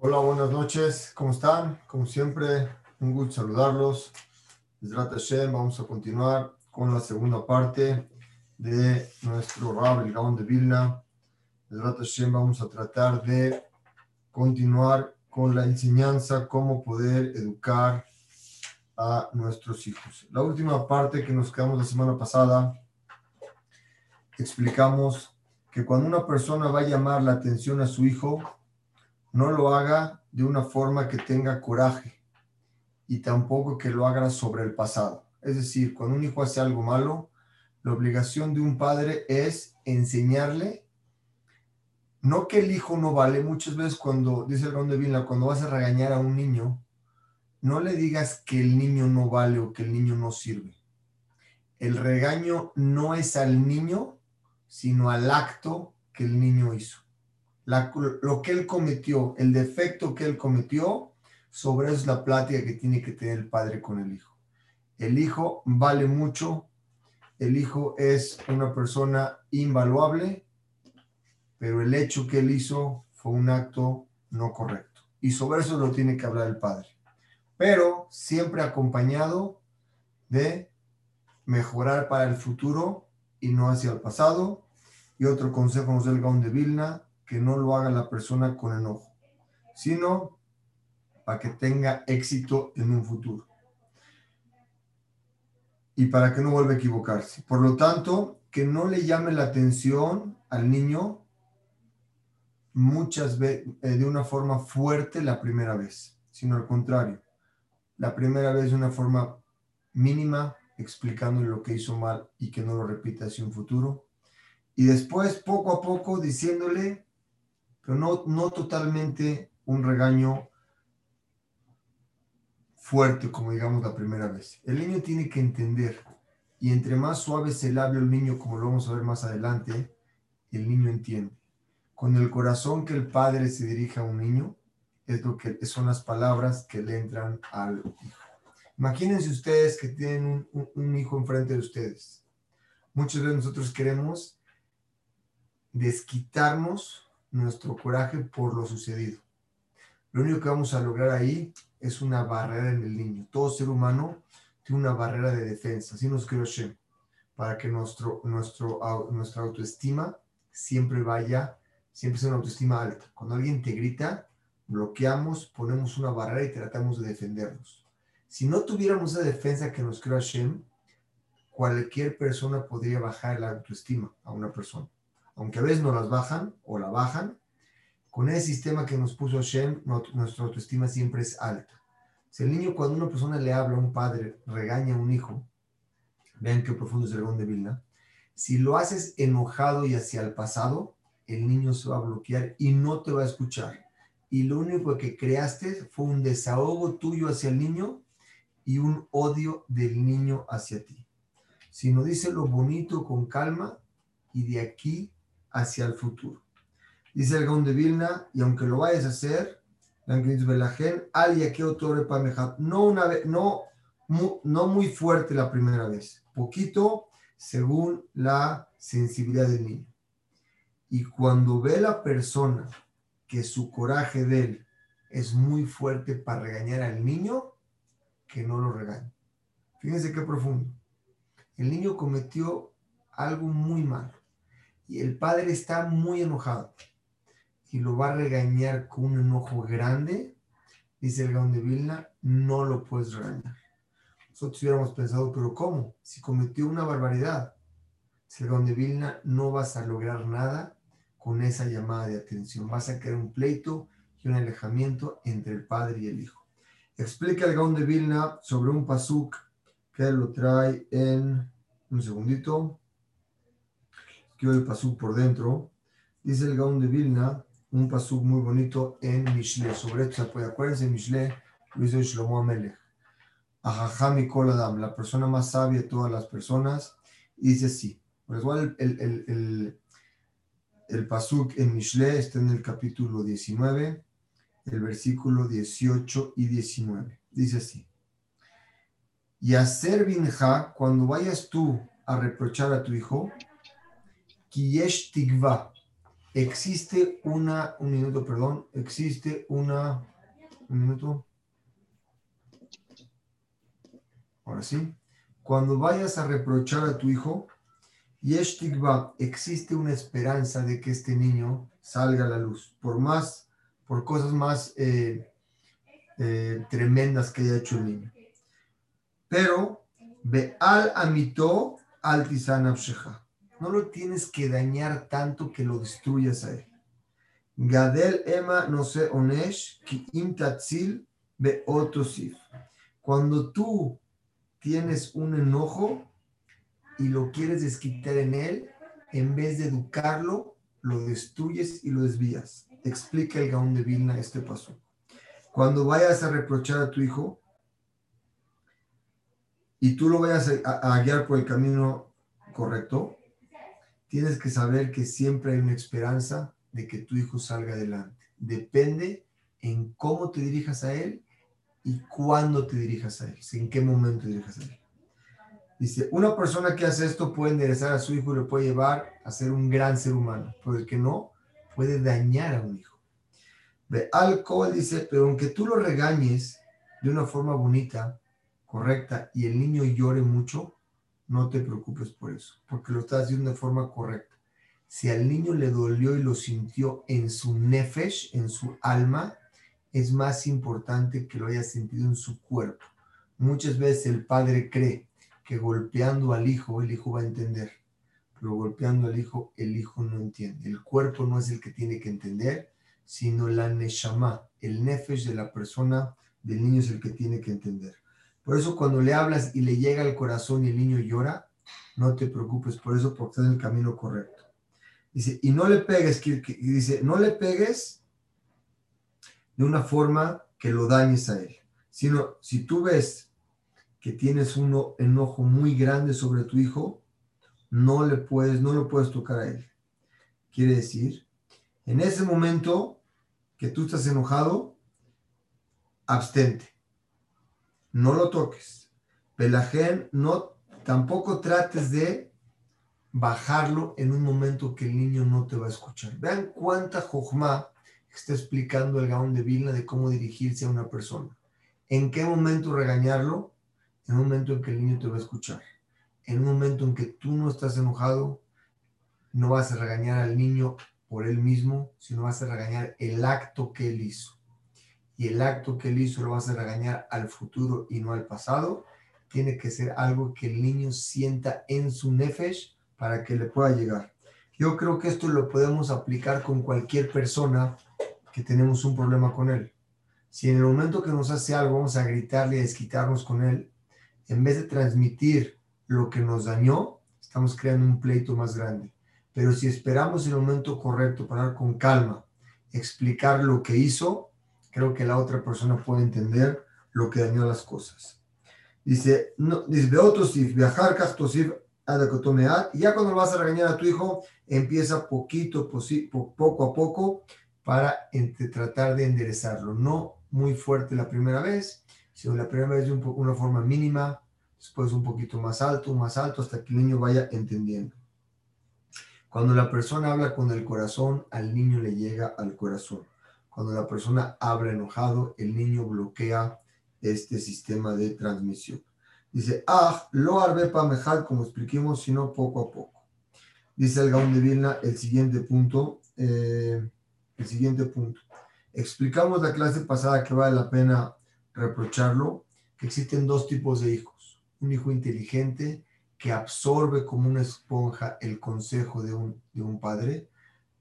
Hola, buenas noches. ¿Cómo están? Como siempre, un gusto saludarlos. Vamos a continuar con la segunda parte de nuestro Rab, el Gaon de Vilna. Vamos a tratar de continuar con la enseñanza, cómo poder educar a nuestros hijos. La última parte que nos quedamos la semana pasada, explicamos que cuando una persona va a llamar la atención a su hijo, no lo haga de una forma que tenga coraje y tampoco que lo haga sobre el pasado. Es decir, cuando un hijo hace algo malo, la obligación de un padre es enseñarle, no que el hijo no vale. Muchas veces cuando, dice el Ron de Vilna, cuando vas a regañar a un niño, no le digas que el niño no vale o que el niño no sirve. El regaño no es al niño, sino al acto que el niño hizo lo que él cometió, el defecto que él cometió, sobre eso es la plática que tiene que tener el padre con el hijo. El hijo vale mucho, el hijo es una persona invaluable, pero el hecho que él hizo fue un acto no correcto. Y sobre eso lo tiene que hablar el padre. Pero siempre acompañado de mejorar para el futuro y no hacia el pasado. Y otro consejo nos da el de Vilna, que no lo haga la persona con enojo, sino para que tenga éxito en un futuro y para que no vuelva a equivocarse. Por lo tanto, que no le llame la atención al niño muchas veces eh, de una forma fuerte la primera vez, sino al contrario, la primera vez de una forma mínima, explicándole lo que hizo mal y que no lo repita hacia un futuro. Y después, poco a poco, diciéndole pero no, no totalmente un regaño fuerte como digamos la primera vez. El niño tiene que entender y entre más suave se el el niño, como lo vamos a ver más adelante, el niño entiende. Con el corazón que el padre se dirige a un niño, es lo que son las palabras que le entran al hijo. Imagínense ustedes que tienen un hijo enfrente de ustedes. Muchos de nosotros queremos desquitarnos nuestro coraje por lo sucedido. Lo único que vamos a lograr ahí es una barrera en el niño. Todo ser humano tiene una barrera de defensa, así nos creó Shem, para que nuestro, nuestro, nuestra autoestima siempre vaya, siempre sea una autoestima alta. Cuando alguien te grita, bloqueamos, ponemos una barrera y tratamos de defendernos. Si no tuviéramos esa defensa que nos creó Hashem, cualquier persona podría bajar la autoestima a una persona aunque a veces no las bajan o la bajan, con ese sistema que nos puso Shem, nuestra autoestima siempre es alta. Si el niño, cuando una persona le habla a un padre, regaña a un hijo, vean qué profundo es el de Vilna, si lo haces enojado y hacia el pasado, el niño se va a bloquear y no te va a escuchar. Y lo único que creaste fue un desahogo tuyo hacia el niño y un odio del niño hacia ti. Si no dice lo bonito con calma y de aquí hacia el futuro. Dice el Gaon de Vilna, y aunque lo vayas a hacer, no una vez, no, no muy fuerte la primera vez, poquito según la sensibilidad del niño. Y cuando ve la persona que su coraje de él es muy fuerte para regañar al niño, que no lo regañe. Fíjense qué profundo. El niño cometió algo muy malo y el padre está muy enojado y lo va a regañar con un enojo grande, dice el Gaón de Vilna, no lo puedes regañar. Nosotros hubiéramos pensado, pero ¿cómo? Si cometió una barbaridad, dice el Gaón de Vilna, no vas a lograr nada con esa llamada de atención. Vas a crear un pleito y un alejamiento entre el padre y el hijo. Explica el Gaón de Vilna sobre un pasuk que lo trae en un segundito que el pasuk por dentro. Dice el Gaón de Vilna, un pasuk muy bonito en Mishle. Sobre esto se puede, acuérdense, Mishle lo hizo Shlomo Amelech. Ajajami Koladam, la persona más sabia de todas las personas, dice así. Por igual el, el, el, el pasuk en Mishle está en el capítulo 19, el versículo 18 y 19. Dice así. Y hacer binja, cuando vayas tú a reprochar a tu hijo, Kiyesh Tigva, existe una, un minuto, perdón, existe una, un minuto. Ahora sí. Cuando vayas a reprochar a tu hijo, Yeshtikba, existe una esperanza de que este niño salga a la luz, por más, por cosas más eh, eh, tremendas que haya hecho el niño. Pero, ve al amito al No lo tienes que dañar tanto que lo destruyas a él. Gadel ema no se onesh ki imtatzil be otosif. Cuando tú tienes un enojo y lo quieres desquitar en él, en vez de educarlo, lo destruyes y lo desvías. Explica el Gaón de Vilna este paso. Cuando vayas a reprochar a tu hijo y tú lo vayas a, guiar por el camino correcto, tienes que saber que siempre hay una esperanza de que tu hijo salga adelante. Depende en cómo te dirijas a él y cuándo te dirijas a él, en qué momento te dirijas a él. Dice, una persona que hace esto puede enderezar a su hijo y le puede llevar a ser un gran ser humano, pero el que no puede dañar a un hijo. Ve, alcohol dice, pero aunque tú lo regañes de una forma bonita, correcta, y el niño llore mucho, no te preocupes por eso, porque lo estás haciendo de forma correcta. Si al niño le dolió y lo sintió en su nefesh, en su alma, es más importante que lo haya sentido en su cuerpo. Muchas veces el padre cree que golpeando al hijo, el hijo va a entender, pero golpeando al hijo, el hijo no entiende. El cuerpo no es el que tiene que entender, sino la neshama, el nefesh de la persona, del niño es el que tiene que entender. Por eso cuando le hablas y le llega al corazón y el niño llora, no te preocupes por eso porque está en el camino correcto. Dice, y no le pegues, dice, no le pegues de una forma que lo dañes a él, sino si tú ves que tienes un enojo muy grande sobre tu hijo, no le puedes, no lo puedes tocar a él. Quiere decir, en ese momento que tú estás enojado, abstente. No lo toques. Pelagen, no, tampoco trates de bajarlo en un momento que el niño no te va a escuchar. Vean cuánta jojma está explicando el Gaón de Vilna de cómo dirigirse a una persona. ¿En qué momento regañarlo? En un momento en que el niño te va a escuchar. En un momento en que tú no estás enojado, no vas a regañar al niño por él mismo, sino vas a regañar el acto que él hizo. Y el acto que él hizo lo vas a regañar al futuro y no al pasado. Tiene que ser algo que el niño sienta en su nefesh para que le pueda llegar. Yo creo que esto lo podemos aplicar con cualquier persona que tenemos un problema con él. Si en el momento que nos hace algo vamos a gritarle y a desquitarnos con él, en vez de transmitir lo que nos dañó, estamos creando un pleito más grande. Pero si esperamos el momento correcto para con calma, explicar lo que hizo, creo que la otra persona puede entender lo que dañó las cosas. Dice, no, dice, viajar, y ya cuando vas a regañar a tu hijo, empieza poquito, poco a poco, para tratar de enderezarlo. No muy fuerte la primera vez, sino la primera vez de una forma mínima, después un poquito más alto, más alto, hasta que el niño vaya entendiendo. Cuando la persona habla con el corazón, al niño le llega al corazón. Cuando la persona habla enojado, el niño bloquea este sistema de transmisión. Dice, ah, lo arbepa mejal, como expliquemos, sino poco a poco. Dice el Gaón de Vilna, el siguiente punto, eh, el siguiente punto. Explicamos la clase pasada que vale la pena reprocharlo, que existen dos tipos de hijos. Un hijo inteligente que absorbe como una esponja el consejo de un, de un padre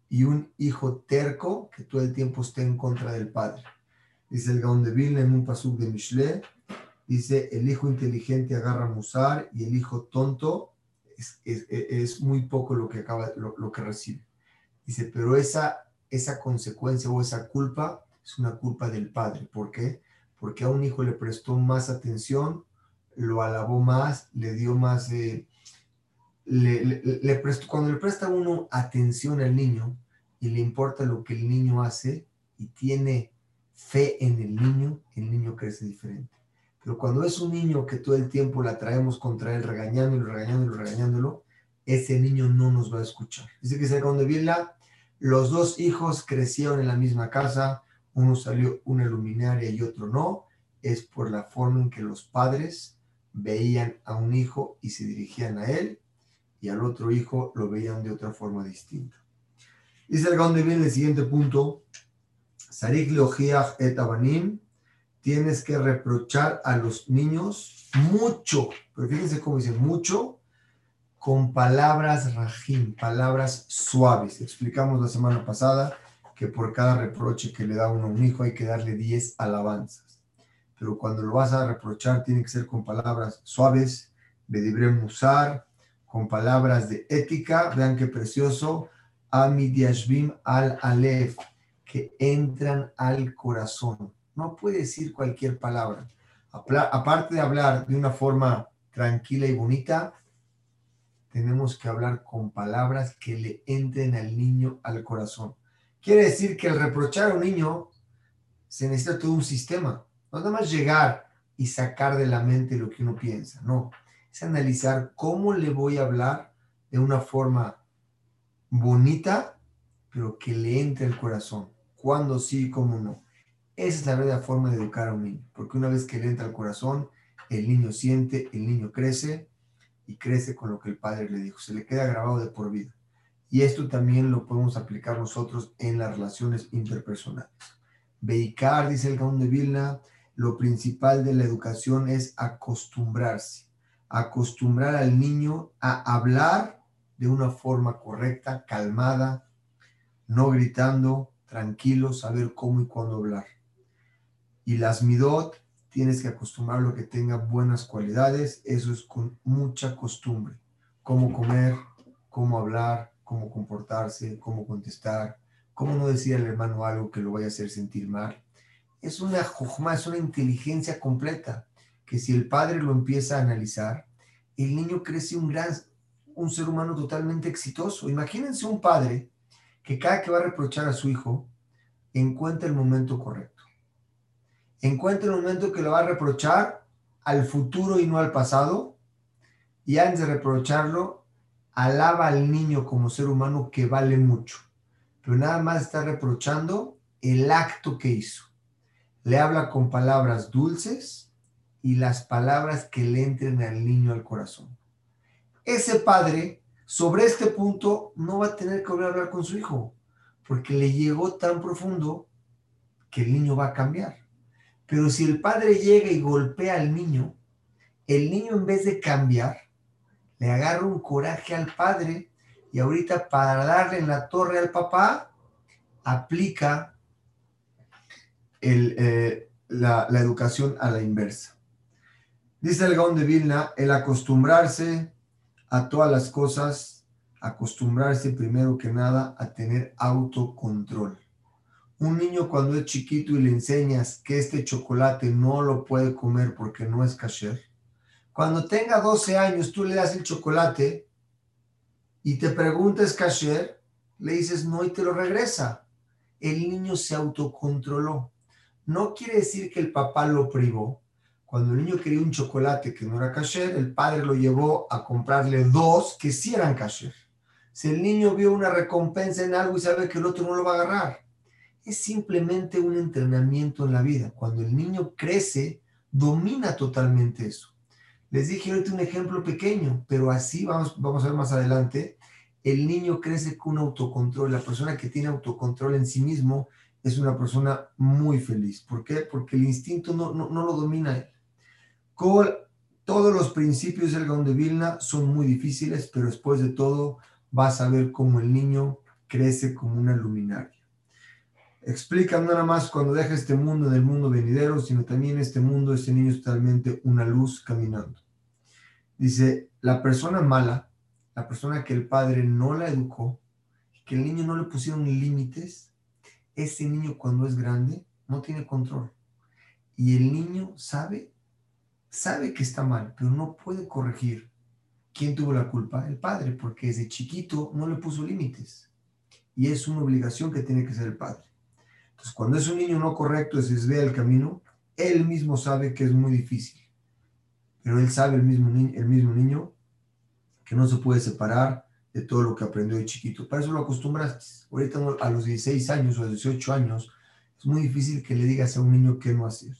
y un hijo terco que todo el tiempo está en contra del padre. Dice el Gaón de Vilna en un pasuk de Mishle, Dice, el hijo inteligente agarra musar y el hijo tonto es, es, muy poco lo que, acaba, lo, que recibe. Dice, pero esa, esa consecuencia o esa culpa es una culpa del padre. ¿Por qué? Porque a un hijo le prestó más atención, lo alabó más, le dio más... le, cuando le presta uno atención al niño y le importa lo que el niño hace y tiene fe en el niño, el niño crece diferente. Pero cuando es un niño que todo el tiempo la traemos contra él, regañándolo, regañándolo, regañándolo, ese niño no nos va a escuchar. Dice que donde Vila, Los dos hijos crecieron en la misma casa, uno salió una luminaria y otro no, es por la forma en que los padres veían a un hijo y se dirigían a él, y al otro hijo lo veían de otra forma distinta. Dice el Gaon bien el siguiente punto, Sarik et Abanim, tienes que reprochar a los niños mucho, pero fíjense cómo dice mucho, con palabras rajim, palabras suaves. Explicamos la semana pasada que por cada reproche que le da uno a un hijo hay que darle 10 alabanzas. Pero cuando lo vas a reprochar tiene que ser con palabras suaves, de musar, con palabras de ética. Vean qué precioso. Amidiashvim al alef, que entran al corazón. No puede decir cualquier palabra. Aparte de hablar de una forma tranquila y bonita, tenemos que hablar con palabras que le entren al niño al corazón. Quiere decir que el reprochar a un niño se necesita todo un sistema. No nada más llegar y sacar de la mente lo que uno piensa, no. Es analizar cómo le voy a hablar de una forma bonita, pero que le entre al corazón. Cuándo sí y cómo no. Esa es la verdadera forma de educar a un niño, porque una vez que le entra al corazón, el niño siente, el niño crece y crece con lo que el padre le dijo. Se le queda grabado de por vida. Y esto también lo podemos aplicar nosotros en las relaciones interpersonales. Beicar, dice el Gaón de Vilna, lo principal de la educación es acostumbrarse, acostumbrar al niño a hablar de una forma correcta, calmada, no gritando, tranquilo, saber cómo y cuándo hablar. Y las midot tienes que acostumbrarlo a que tenga buenas cualidades, eso es con mucha costumbre, cómo comer, cómo hablar, cómo comportarse, cómo contestar, cómo no decir al hermano algo que lo vaya a hacer sentir mal. Es una jojma, es una inteligencia completa, que si el padre lo empieza a analizar, el niño crece un gran, un ser humano totalmente exitoso. Imagínense un padre que cada que va a reprochar a su hijo, encuentra el momento correcto encuentra el momento que lo va a reprochar al futuro y no al pasado, y antes de reprocharlo, alaba al niño como ser humano que vale mucho, pero nada más está reprochando el acto que hizo. Le habla con palabras dulces y las palabras que le entren al niño al corazón. Ese padre, sobre este punto, no va a tener que volver a hablar con su hijo, porque le llegó tan profundo que el niño va a cambiar. Pero si el padre llega y golpea al niño, el niño en vez de cambiar, le agarra un coraje al padre y ahorita para darle en la torre al papá, aplica eh, la, la, educación a la inversa. Dice el Gaón de Vilna, el acostumbrarse a todas las cosas, acostumbrarse primero que nada a tener autocontrol. Un niño cuando es chiquito y le enseñas que este chocolate no lo puede comer porque no es kasher, cuando tenga 12 años tú le das el chocolate y te preguntas kasher, le dices no y te lo regresa. El niño se autocontroló. No quiere decir que el papá lo privó. Cuando el niño quería un chocolate que no era kasher, el padre lo llevó a comprarle dos que sí eran kasher. Si el niño vio una recompensa en algo y sabe que el otro no lo va a agarrar, es simplemente un entrenamiento en la vida. Cuando el niño crece, domina totalmente eso. Les dije ahorita un ejemplo pequeño, pero así vamos, vamos a ver más adelante. El niño crece con autocontrol. La persona que tiene autocontrol en sí mismo es una persona muy feliz. ¿Por qué? Porque el instinto no, no, lo domina él. Todos los principios del Gaon de Vilna son muy difíciles, pero después de todo vas a ver cómo el niño crece como una luminaria explica no nada más cuando deja este mundo en el mundo venidero, sino también este mundo, este niño es totalmente una luz caminando. Dice, la persona mala, la persona que el padre no la educó, que el niño no le pusieron límites, ese niño cuando es grande no tiene control. Y el niño sabe, sabe que está mal, pero no puede corregir. ¿Quién tuvo la culpa? El padre, porque desde chiquito no le puso límites. Y es una obligación que tiene que ser el padre. Entonces, cuando es un niño no correcto, se desvía el camino, él mismo sabe que es muy difícil. Pero él sabe, el mismo, el mismo niño, que no se puede separar de todo lo que aprendió de chiquito. Para eso lo acostumbraste. Ahorita a los 16 años o a los 18 años es muy difícil que le digas a un niño qué no hacer.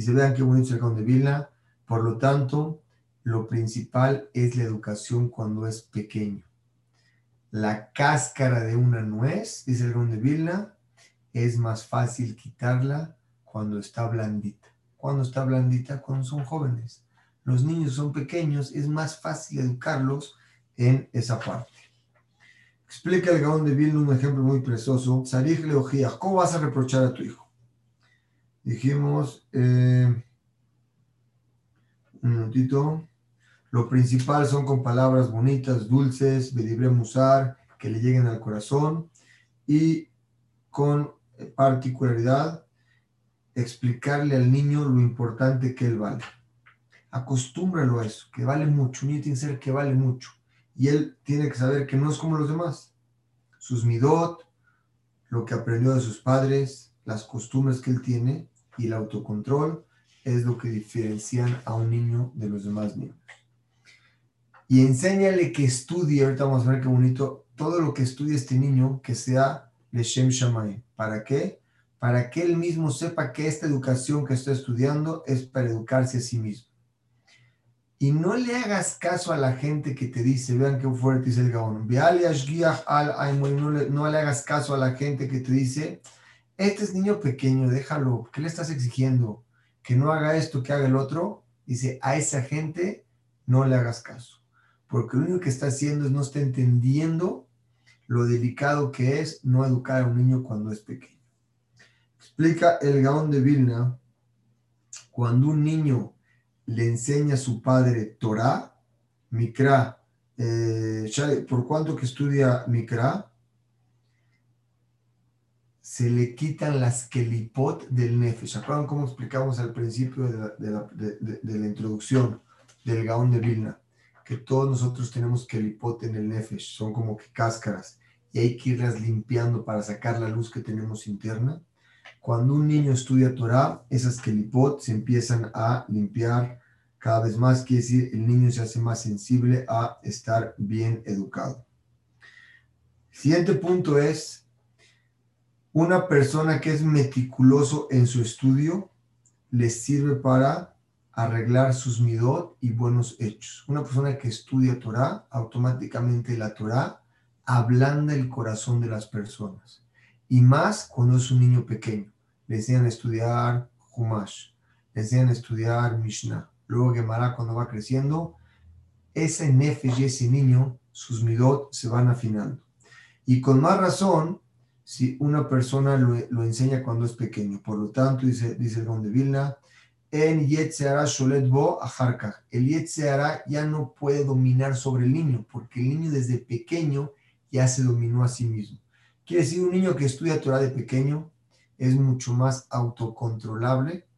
Se vean qué bonito es el de Vilna. Por lo tanto, lo principal es la educación cuando es pequeño. La cáscara de una nuez, dice el de Vilna, es más fácil quitarla cuando está blandita. Cuando está blandita, cuando son jóvenes. Los niños son pequeños, es más fácil educarlos en esa parte. Explica el Gaón de Vilna un ejemplo muy precioso. ¿cómo vas a reprochar a tu hijo? Dijimos, eh, un minutito. Lo principal son con palabras bonitas, dulces, musar, que le lleguen al corazón y con particularidad explicarle al niño lo importante que él vale. Acostúmbralo a eso, que vale mucho. Un niño tiene que ser que vale mucho. Y él tiene que saber que no es como los demás. Sus midot, lo que aprendió de sus padres, las costumbres que él tiene y el autocontrol es lo que diferencian a un niño de los demás niños. Y enséñale que estudie, ahorita vamos a ver qué bonito, todo lo que estudie este niño, que sea Leshem Shamay. ¿Para qué? Para que él mismo sepa que esta educación que está estudiando es para educarse a sí mismo. Y no le hagas caso a la gente que te dice, vean qué fuerte dice el Gaón, no le hagas caso a la gente que te dice, este es niño pequeño, déjalo, ¿qué le estás exigiendo? Que no haga esto, que haga el otro. Dice, a esa gente no le hagas caso, porque lo único que está haciendo es no está entendiendo lo delicado que es no educar a un niño cuando es pequeño. Explica el Gaón de Vilna, cuando un niño le enseña a su padre Torah, Mikra, eh, por cuanto que estudia Mikra, se le quitan las kelipot del nefesh. ¿Se acuerdan cómo explicamos al principio de la, introducción del Gaón de Vilna? Que todos nosotros tenemos kelipot en el nefesh, son como que cáscaras, y hay que irlas limpiando para sacar la luz que tenemos interna. Cuando un niño estudia Torah, esas kelipot se empiezan a limpiar cada vez más, quiere decir, el niño se hace más sensible a estar bien educado. Siguiente punto es, una persona que es meticuloso en su estudio le sirve para arreglar sus midot y buenos hechos. Una persona que estudia Torah, automáticamente la Torah ablanda el corazón de las personas. Y más cuando es un niño pequeño. Le enseñan estudiar Humash, le enseñan estudiar Mishnah, Luego Gemara cuando va creciendo, ese nefesh y ese niño, sus midot se van afinando. Y con más razón, si una persona lo, enseña cuando es pequeño. Por lo tanto, dice, dice el de Vilna, en Yetzeara Sholet Bo El Yetzeara ya no puede dominar sobre el niño, porque el niño desde pequeño ya se dominó a sí mismo. Quiere decir, un niño que estudia Torah de pequeño es mucho más autocontrolable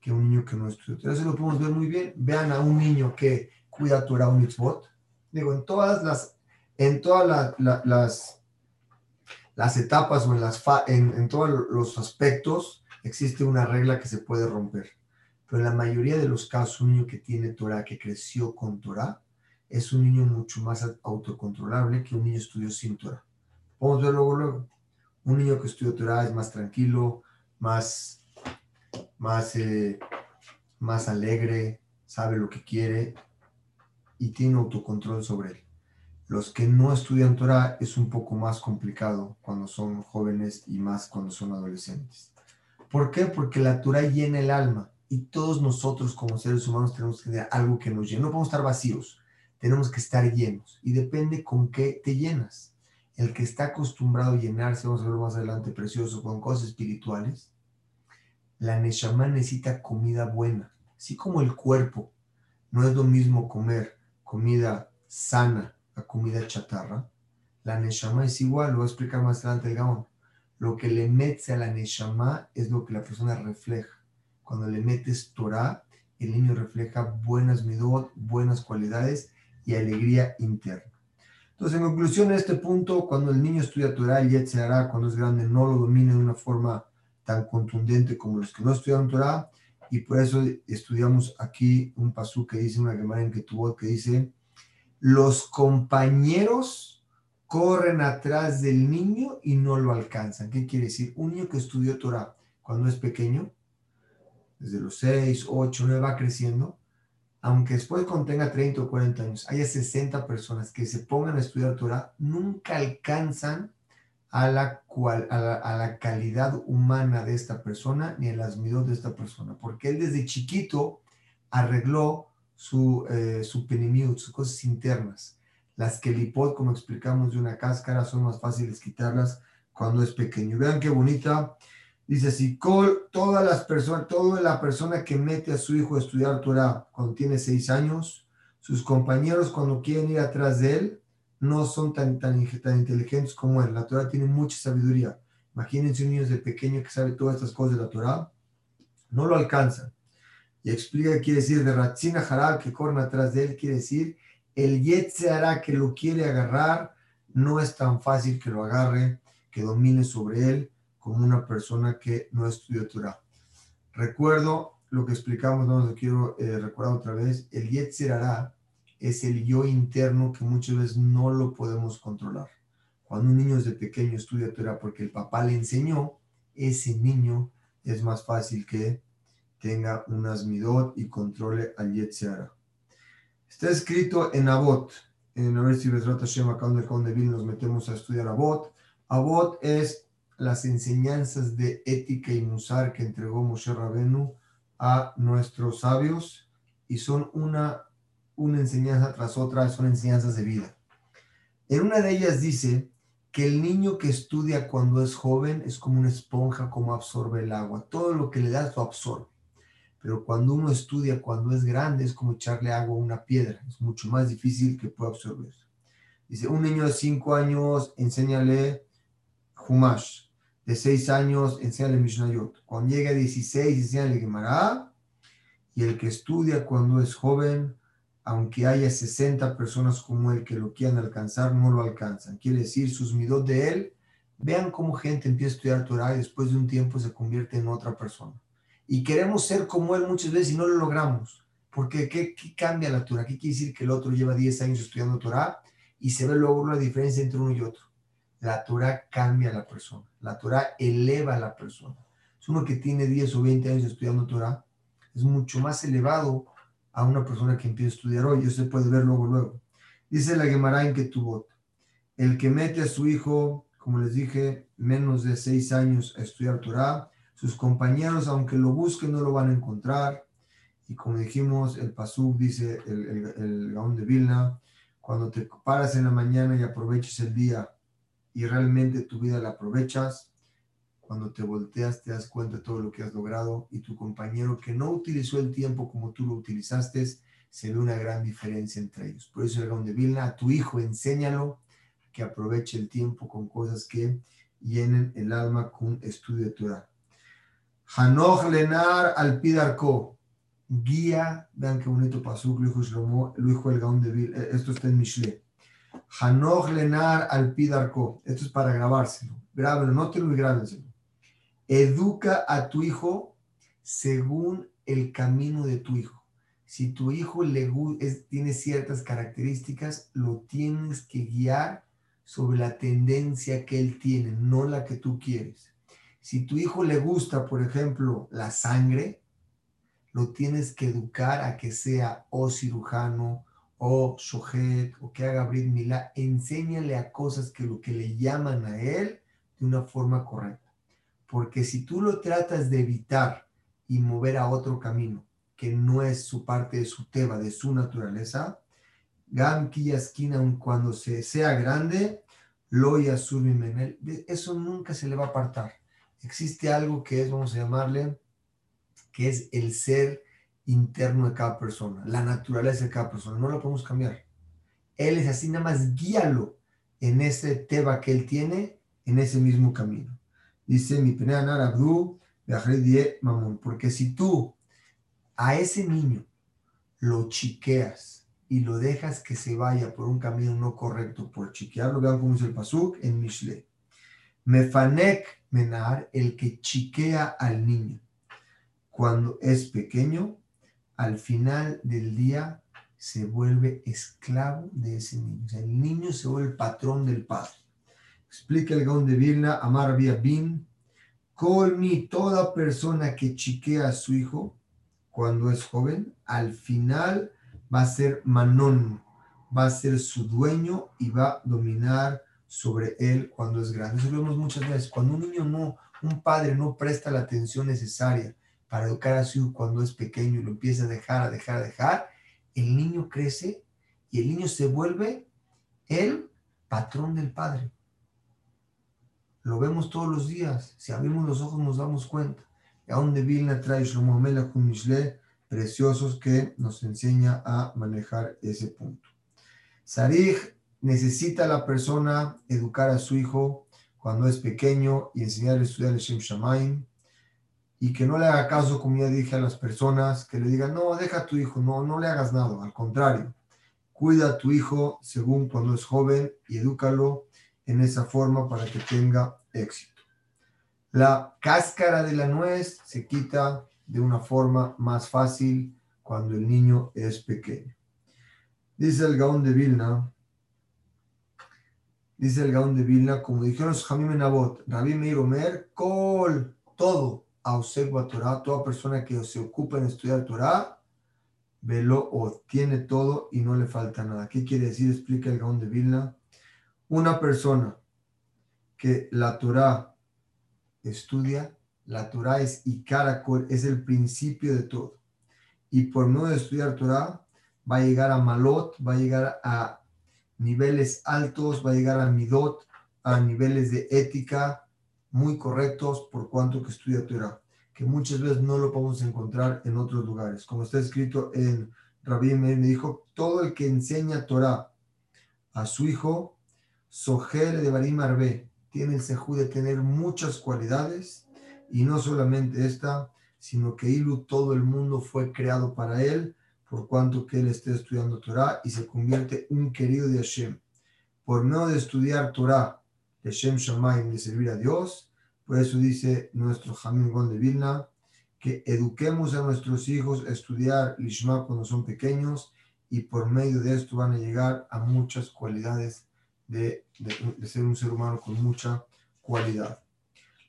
que un niño que no estudia. Entonces lo podemos ver muy bien. Vean a un niño que cuida Torah un mitzvot. Digo, en todas las, en todas las, las etapas o en, las todos los aspectos existe una regla que se puede romper. Pero en la mayoría de los casos, un niño que tiene Torah, que creció con Torah, es un niño mucho más autocontrolable que un niño que estudió sin Torah. Vamos a ver luego, luego. Un niño que estudió Torah es más tranquilo, más más, eh, más alegre, sabe lo que quiere y tiene autocontrol sobre él. Los que no estudian Torah es un poco más complicado cuando son jóvenes y más cuando son adolescentes. ¿Por qué? Porque la Torah llena el alma y todos nosotros como seres humanos tenemos que tener algo que nos llene. No podemos estar vacíos, tenemos que estar llenos y depende con qué te llenas. El que está acostumbrado a llenarse, vamos a ver más adelante, precioso, con cosas espirituales, la Neshama necesita comida buena, así como el cuerpo. No es lo mismo comer comida sana a comida chatarra. La Neshama es igual, lo voy a explicar más adelante el. Lo que le metes a la Neshama es lo que la persona refleja. Cuando le metes Torah, el niño refleja buenas midot, buenas cualidades y alegría interna. Entonces, en conclusión de este punto, cuando el niño estudia Torah, el hará cuando es grande, no lo domina de una forma tan contundente como los que no estudiaron Torah, y por eso estudiamos aquí un pasú que dice, una Gemara en tuvo que dice, los compañeros corren atrás del niño y no lo alcanzan. ¿Qué quiere decir? Un niño que estudió Torah cuando es pequeño, desde los 6, 8, 9 va creciendo, aunque después cuando tenga 30 o 40 años, haya 60 personas que se pongan a estudiar Torah, nunca alcanzan a la, cual, a la, calidad humana de esta persona ni a las midos de esta persona, porque él desde chiquito arregló su, eh, su sus cosas internas las que lipot, como explicamos de una cáscara, son más fáciles quitarlas cuando es pequeño. Vean qué bonita. Dice si todas las personas, toda la persona que mete a su hijo a estudiar Torah cuando tiene seis años, sus compañeros cuando quieren ir atrás de él, no son tan, tan, tan inteligentes como él. La Torah tiene mucha sabiduría. Imagínense un niño de pequeño que sabe todas estas cosas de la Torah, no lo alcanzan. Y explica quiere decir de Ratzina Haral, que corren atrás de él, quiere decir el se hará que lo quiere agarrar, no es tan fácil que lo agarre, que domine sobre él como una persona que no estudió Torah. Recuerdo lo que explicamos, no lo quiero eh, recordar otra vez, el se hará es el yo interno que muchas veces no lo podemos controlar. Cuando un niño desde pequeño estudia Torah porque el papá le enseñó, ese niño es más fácil que tenga un asmidot y controle al Yetzirah. Está escrito en Abot. En a ver si Hashem, acá donde, nos metemos a estudiar Abot. Abot es las enseñanzas de ética y musar que entregó Moshe Rabenu a nuestros sabios y son una, una enseñanza tras otra, son enseñanzas de vida. En una de ellas dice que el niño que estudia cuando es joven es como una esponja, como absorbe el agua. Todo lo que le das lo absorbe. Pero cuando uno estudia, cuando es grande, es como echarle agua a una piedra. Es mucho más difícil que pueda absorber. Dice, un niño de 5 años, enséñale Humash. De 6 años, enséñale Mishnayot. Cuando llegue a 16, enséñale Gemara. Y el que estudia cuando es joven, aunque haya 60 personas como él que lo quieran alcanzar, no lo alcanzan. Quiere decir, sus midot de él, vean cómo gente empieza a estudiar Torah y después de un tiempo se convierte en otra persona y queremos ser como él muchas veces y no lo logramos. Porque ¿qué, cambia la Torah? ¿Qué quiere decir que el otro lleva 10 años estudiando Torah y se ve luego la diferencia entre uno y otro? La Torah cambia a la persona. La Torah eleva a la persona. Es uno que tiene 10 o 20 años estudiando Torah. Es mucho más elevado a una persona que empieza a estudiar hoy. Eso se puede ver luego, luego. Dice la Gemara en Ketubot. El que mete a su hijo, como les dije, menos de 6 años a estudiar Torah, sus compañeros, aunque lo busquen, no lo van a encontrar. Y como dijimos, el Pasuk dice, el, el, Gaón de Vilna, cuando te paras en la mañana y aproveches el día y realmente tu vida la aprovechas, cuando te volteas te das cuenta de todo lo que has logrado y tu compañero que no utilizó el tiempo como tú lo utilizaste, se ve una gran diferencia entre ellos. Por eso el Gaón de Vilna, a tu hijo enséñalo que aproveche el tiempo con cosas que llenen el alma con estudio de Torah. Hanoch Lenar al Pidarco. Guía, vean qué bonito pasuk, lo dijo lo dijo el Gaón de Vil, eh, esto está en Mishle. Hanoch Lenar al Pidarco. Esto es para grabárselo. Grábenlo, nótenlo y grábenselo. Educa a tu hijo según el camino de tu hijo. Si tu hijo le, tiene ciertas características, lo tienes que guiar sobre la tendencia que él tiene, no la que tú quieres. Si tu hijo le gusta, por ejemplo, la sangre, lo tienes que educar a que sea o cirujano o shohet o que haga brit milá. Enséñale a cosas que lo que le llaman a él de una forma correcta. Porque si tú lo tratas de evitar y mover a otro camino, que no es su parte de su teba, de su naturaleza, Gam esquina, cuando se, sea grande, lo menel, eso nunca se le va a apartar existe algo que es, vamos a llamarle, que es el ser interno de cada persona, la naturaleza de cada persona. No lo podemos cambiar. Él es así, nada más guíalo en ese teba que él tiene, en ese mismo camino. Dice mi Abdu, Mamón, porque si tú a ese niño lo chiqueas y lo dejas que se vaya por un camino no correcto, por chiquearlo, vean cómo dice el Pasuk en Mishle. Mefanek menar, el que chiquea al niño cuando es pequeño, al final del día se vuelve esclavo de ese niño. O sea, el niño se vuelve el patrón del padre. Explica el Gaón de Vilna, Amar Bin, Colmi, toda persona que chiquea a su hijo cuando es joven, al final va a ser Manón, va a ser su dueño y va a dominar sobre él cuando es grande. Eso lo vemos muchas veces. Cuando un niño no, un padre no presta la atención necesaria para educar a su hijo cuando es pequeño y lo empieza a dejar, a dejar, a dejar, el niño crece y el niño se vuelve el patrón del padre. Lo vemos todos los días. Si abrimos los ojos nos damos cuenta. Y aún Vilna trae Shlomo preciosos que nos enseña a manejar ese punto. Sarij necesita la persona educar a su hijo cuando es pequeño y enseñarle a estudiar el Shem Shamaim y que no le haga caso, como ya dije a las personas, que le digan, no, deja a tu hijo, no, no le hagas nada, al contrario, cuida a tu hijo según cuando es joven y edúcalo en esa forma para que tenga éxito. La cáscara de la nuez se quita de una forma más fácil cuando el niño es pequeño. Dice el Gaón de Vilna, dice el Gaón de Vilna, como dijeron los Jamim Nabot, Rabbi Meir Omer, Kol, todo, a Torah, toda persona que se ocupa en estudiar Torah, velo o tiene todo y no le falta nada. ¿Qué quiere decir? Explica el Gaón de Vilna. Una persona que la Torah estudia, la Torah es y caracol, es el principio de todo. Y por no estudiar Torah, va a llegar a Malot, va a llegar a niveles altos, va a llegar a Midot, a niveles de ética, muy correctos por cuanto que estudia Torah, que muchas veces no lo podemos encontrar en otros lugares. Como está escrito en Rabbi me dijo, todo el que enseña Torah a su hijo, Sogel de Barim Arbe, tiene el sejú de tener muchas cualidades y no solamente esta, sino que Ilu, todo el mundo fue creado para él, por cuanto que él esté estudiando Torah y se convierte un querido de Hashem. Por no de estudiar Torah, de Shem Shamaim, de servir a Dios. Por eso dice nuestro Jamín Gon de Vilna, que eduquemos a nuestros hijos a estudiar Lishma cuando son pequeños y por medio de esto van a llegar a muchas cualidades de, de, ser un ser humano con mucha cualidad.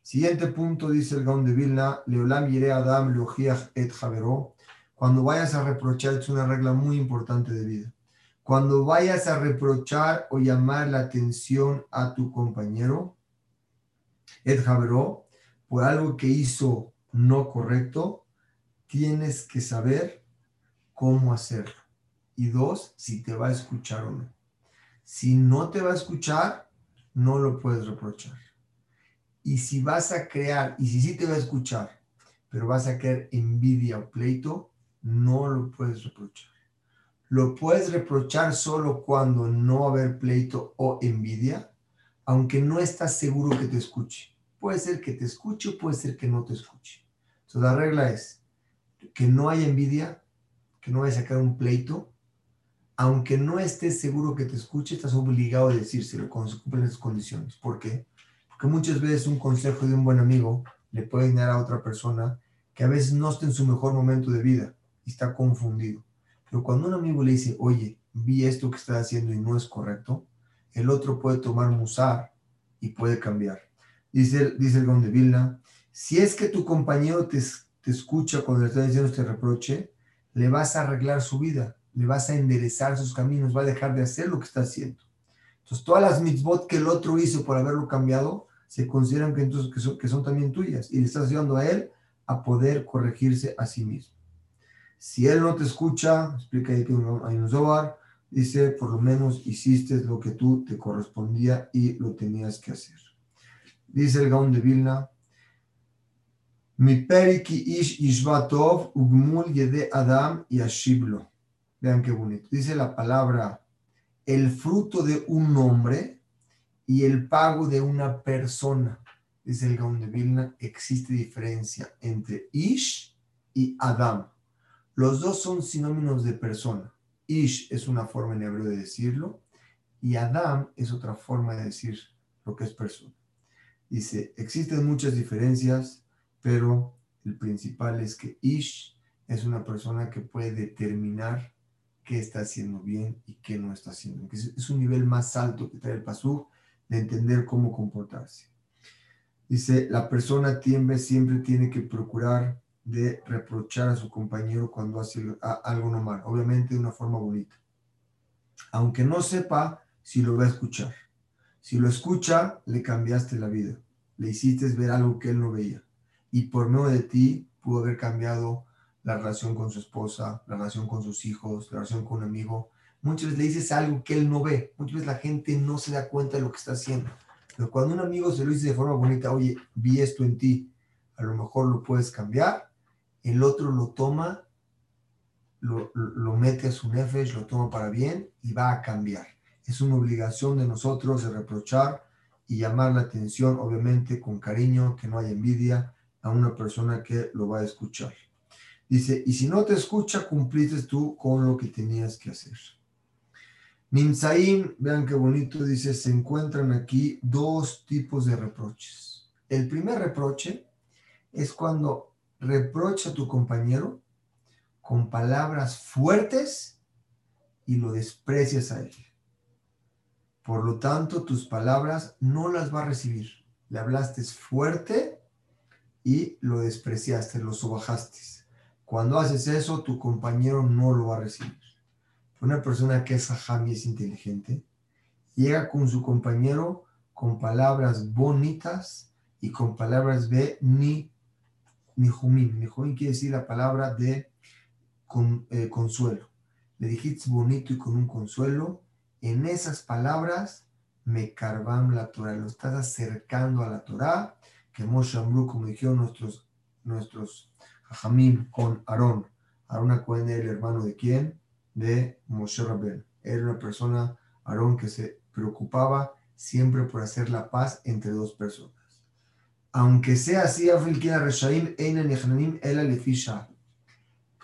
Siguiente punto dice el Gaon de Vilna, Leolam Yire Adam et Javero. Cuando vayas a reprochar, es una regla muy importante de vida. Cuando vayas a reprochar o llamar la atención a tu compañero, Ed Javeró, por algo que hizo no correcto, tienes que saber cómo hacerlo. Y dos, si te va a escuchar o no. Si no te va a escuchar, no lo puedes reprochar. Y si vas a crear, y si sí te va a escuchar, pero vas a crear envidia o pleito, no lo puedes reprochar. Lo puedes reprochar solo cuando no haber pleito o envidia, aunque no estás seguro que te escuche. Puede ser que te escuche o puede ser que no te escuche. Entonces la regla es que no haya envidia, que no vaya a sacar un pleito, aunque no estés seguro que te escuche, estás obligado a decírselo cuando se cumplen las condiciones. ¿Por qué? Porque muchas veces un consejo de un buen amigo le puede dar a otra persona que a veces no está en su mejor momento de vida y está confundido. Pero cuando un amigo le dice, oye, vi esto que estás haciendo y no es correcto, el otro puede tomar musar y puede cambiar. Dice, dice el Gonde Vilna, si es que tu compañero te, te escucha cuando le está diciendo este reproche, le vas a arreglar su vida, le vas a enderezar sus caminos, va a dejar de hacer lo que está haciendo. Entonces, todas las mitzvot que el otro hizo por haberlo cambiado, se consideran que, entonces, que, son, que son también tuyas y le estás ayudando a él a poder corregirse a sí mismo. Si él no te escucha, explica ahí que hay un Zohar, dice, por lo menos hiciste lo que tú te correspondía y lo tenías que hacer. Dice el Gaon de Vilna, mi periki ish ishvatov ugmul yede adam y ashiblo. Vean qué bonito. Dice la palabra, el fruto de un hombre y el pago de una persona. Dice el Gaon de Vilna, existe diferencia entre ish y adam. Los dos son sinónimos de persona. Ish es una forma en hebreo de decirlo y Adam es otra forma de decir lo que es persona. Dice, existen muchas diferencias, pero el principal es que Ish es una persona que puede determinar qué está haciendo bien y qué no está haciendo. Es, un nivel más alto que trae el pasú de entender cómo comportarse. Dice, la persona siempre tiene que procurar de reprochar a su compañero cuando hace algo no mal, obviamente de una forma bonita. Aunque no sepa si lo va a escuchar. Si lo escucha, le cambiaste la vida. Le hiciste ver algo que él no veía. Y por medio de ti pudo haber cambiado la relación con su esposa, la relación con sus hijos, la relación con un amigo. Muchas veces le dices algo que él no ve. Muchas veces la gente no se da cuenta de lo que está haciendo. Pero cuando un amigo se lo dice de forma bonita, oye, vi esto en ti, a lo mejor lo puedes cambiar, el otro lo toma, lo, lo mete a su nefesh, lo toma para bien y va a cambiar. Es una obligación de nosotros reprochar y llamar la atención, obviamente con cariño, que no haya envidia a una persona que lo va a escuchar. Dice, y si no te escucha, cumpliste tú con lo que tenías que hacer. Nimzaim, vean qué bonito, dice, se encuentran aquí dos tipos de reproches. El primer reproche es cuando reprocha a tu compañero con palabras fuertes y lo desprecias a él. Por lo tanto, tus palabras no las va a recibir. Le hablaste fuerte y lo despreciaste, lo sobajaste. Cuando haces eso, tu compañero no lo va a recibir. Una persona que es ajami es inteligente, llega con su compañero con palabras bonitas y con palabras de ni, ni jumín. Ni jumín quiere decir la palabra de eh, consuelo. Le dijiste bonito y con un consuelo. En esas palabras me carvan la Torah. Lo estás acercando a la Torah, que Moshe Amru, como dijeron nuestros, nuestros con Aarón. Aarón era el hermano de quién? De Moshe Rabben. Era una persona, Aarón, que se preocupaba siempre por hacer la paz entre dos personas. Aunque sea así,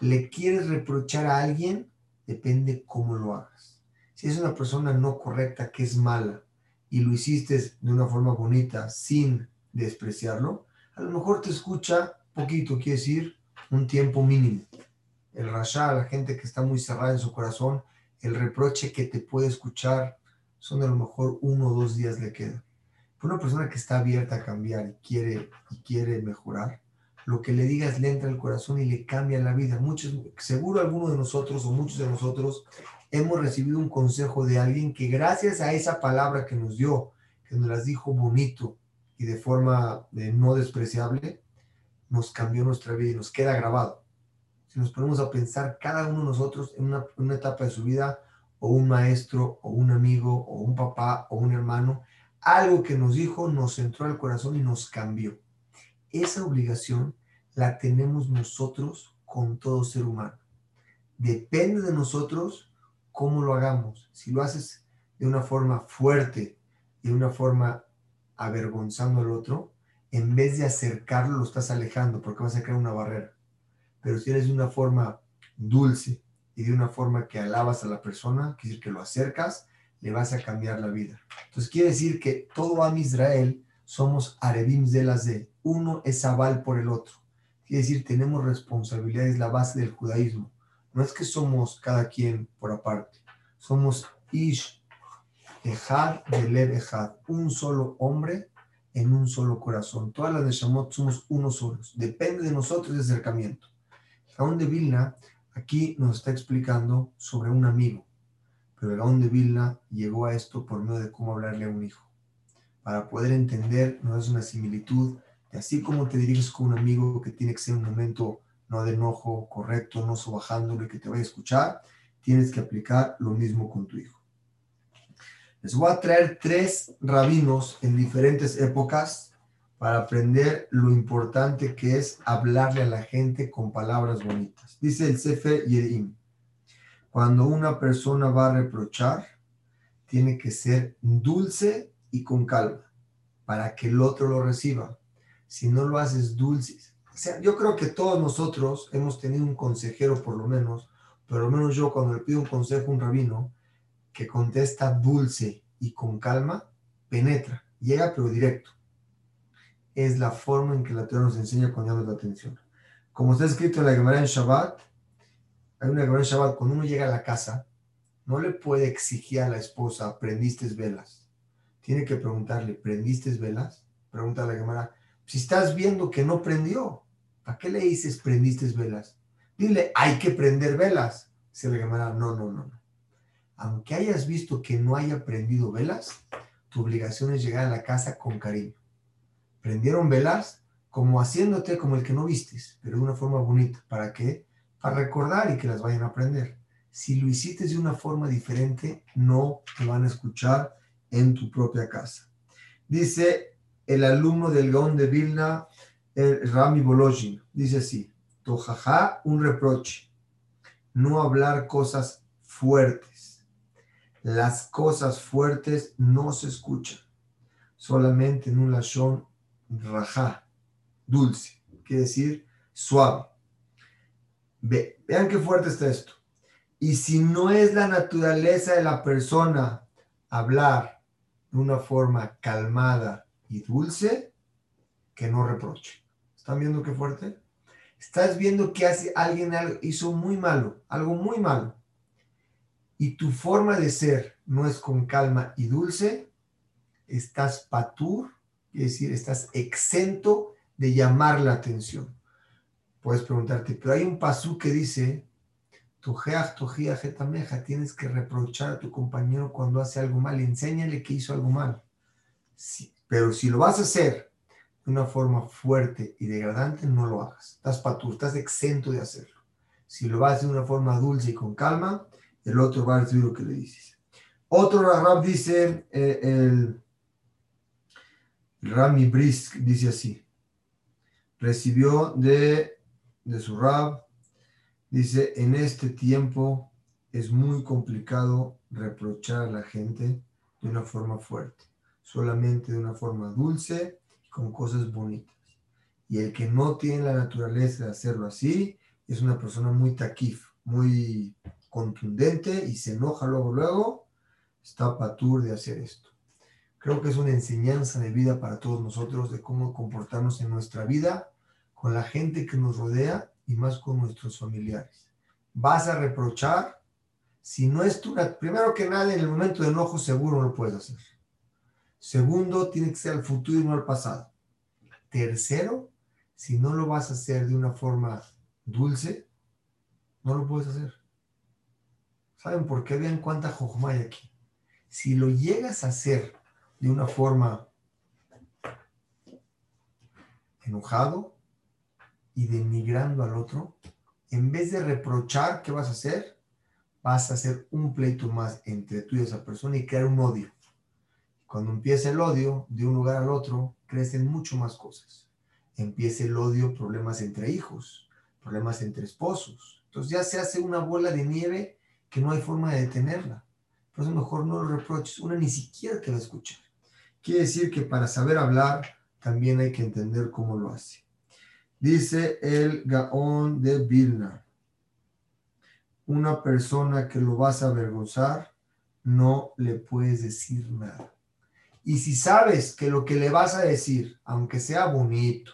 le quieres reprochar a alguien, depende cómo lo hagas. Si es una persona no correcta, que es mala, y lo hiciste de una forma bonita, sin despreciarlo, a lo mejor te escucha poquito, quiere decir un tiempo mínimo. El rasha, la gente que está muy cerrada en su corazón, el reproche que te puede escuchar son a lo mejor uno o dos días le queda. Pero una persona que está abierta a cambiar y quiere, y quiere mejorar, lo que le digas le entra al corazón y le cambia la vida. Muchos, seguro alguno de nosotros o muchos de nosotros hemos recibido un consejo de alguien que gracias a esa palabra que nos dio, que nos las dijo bonito y de forma de no despreciable, nos cambió nuestra vida y nos queda grabado. Si nos ponemos a pensar cada uno de nosotros en una, etapa de su vida, o un maestro, o un amigo, o un papá, o un hermano, algo que nos dijo nos entró al corazón y nos cambió. Esa obligación la tenemos nosotros con todo ser humano. Depende de nosotros cómo lo hagamos. Si lo haces de una forma fuerte, de una forma avergonzando al otro, en vez de acercarlo, lo estás alejando porque vas a crear una barrera. Pero si eres de una forma dulce y de una forma que alabas a la persona, quiere decir que lo acercas, le vas a cambiar la vida. Entonces quiere decir que todo Am Israel somos Arebim de las de. Uno es aval por el otro. Quiere decir, tenemos responsabilidades, la base del judaísmo. No es que somos cada quien por aparte. Somos Ish, Ejad, Lev Ejad. Un solo hombre en un solo corazón. Todas las de Shamot somos uno solos. Depende de nosotros el acercamiento. Gaón de Vilna aquí nos está explicando sobre un amigo. Pero el Gaón de Vilna llegó a esto por medio de cómo hablarle a un hijo. Para poder entender, no es una similitud de así como te diriges con un amigo que tiene que ser un momento no de enojo, correcto, no sobajándolo y que te vaya a escuchar, tienes que aplicar lo mismo con tu hijo. Les voy a traer tres rabinos en diferentes épocas para aprender lo importante que es hablarle a la gente con palabras bonitas. Dice el Sefer Yerim, cuando una persona va a reprochar, tiene que ser dulce y con calma para que el otro lo reciba. Si no lo haces dulce, o sea, yo creo que todos nosotros hemos tenido un consejero por lo menos, por lo menos yo cuando le pido un consejo a un rabino, que contesta dulce y con calma, penetra, llega pero directo. Es la forma en que la Torah nos enseña cuando llamas la atención. Como está escrito en la Gemara en Shabbat, hay una gran Shabbat, cuando uno llega a la casa, no le puede exigir a la esposa, ¿prendiste velas? Tiene que preguntarle, ¿prendiste velas? Pregunta a la Gemara, si estás viendo que no prendió, ¿para qué le dices prendiste velas? Dile, hay que prender velas. Se le Gemara, no, no, no. Aunque hayas visto que no haya prendido velas, tu obligación es llegar a la casa con cariño. Prendieron velas como haciéndote como el que no vistes, pero de una forma bonita. ¿Para qué? Para recordar y que las vayan a aprender. Si lo hiciste de una forma diferente, no te van a escuchar en tu propia casa. Dice el alumno del Gaón de Vilna, el Rami Bolojin, dice así, Tojaja, un reproche, no hablar cosas fuertes. Las cosas fuertes no se escuchan, solamente en un lashon rajá, dulce, quiere decir suave. Vean qué fuerte está esto. Y si no es la naturaleza de la persona hablar de una forma calmada y dulce, que no reproche. ¿Están viendo qué fuerte? Estás viendo que hace, alguien hizo muy malo, algo muy malo. Y tu forma de ser no es con calma y dulce, estás patur, es decir, estás exento de llamar la atención. Puedes preguntarte, pero hay un pasú que dice, tienes que reprochar a tu compañero cuando hace algo mal, enséñale que hizo algo mal. pero si lo vas a hacer de una forma fuerte y degradante, no lo hagas. Estás patur, estás exento de hacerlo. Si lo vas a hacer de una forma dulce y con calma, el otro va a recibir lo que le dices. Otro Rab dice, eh, el Rami Brisk dice así, recibió de, de su Rab, dice, en este tiempo es muy complicado reprochar a la gente de una forma fuerte, solamente de una forma dulce y con cosas bonitas. Y el que no tiene la naturaleza de hacerlo así es una persona muy taquif, muy contundente y se enoja luego, luego, está patur de hacer esto. Creo que es una enseñanza de vida para todos nosotros de cómo comportarnos en nuestra vida con la gente que nos rodea y más con nuestros familiares. Vas a reprochar si no es tu... Primero que nada, en el momento de enojo seguro no lo puedes hacer. Segundo, tiene que ser al futuro y no al pasado. Tercero, si no lo vas a hacer de una forma dulce, no lo puedes hacer. ¿Saben por qué? Vean cuánta jojma hay aquí. Si lo llegas a hacer de una forma enojado y denigrando al otro, en vez de reprochar, ¿qué vas a hacer? Vas a hacer un pleito más entre tú y esa persona y crear un odio. Cuando empieza el odio de un lugar al otro, crecen mucho más cosas. Empieza el odio, problemas entre hijos, problemas entre esposos. Entonces ya se hace una bola de nieve que no hay forma de detenerla. Por eso mejor no lo reproches, una ni siquiera te va a escuchar. Quiere decir que para saber hablar también hay que entender cómo lo hace. Dice el Gaón de Vilna, una persona que lo vas a avergonzar, no le puedes decir nada. Y si sabes que lo que le vas a decir, aunque sea bonito,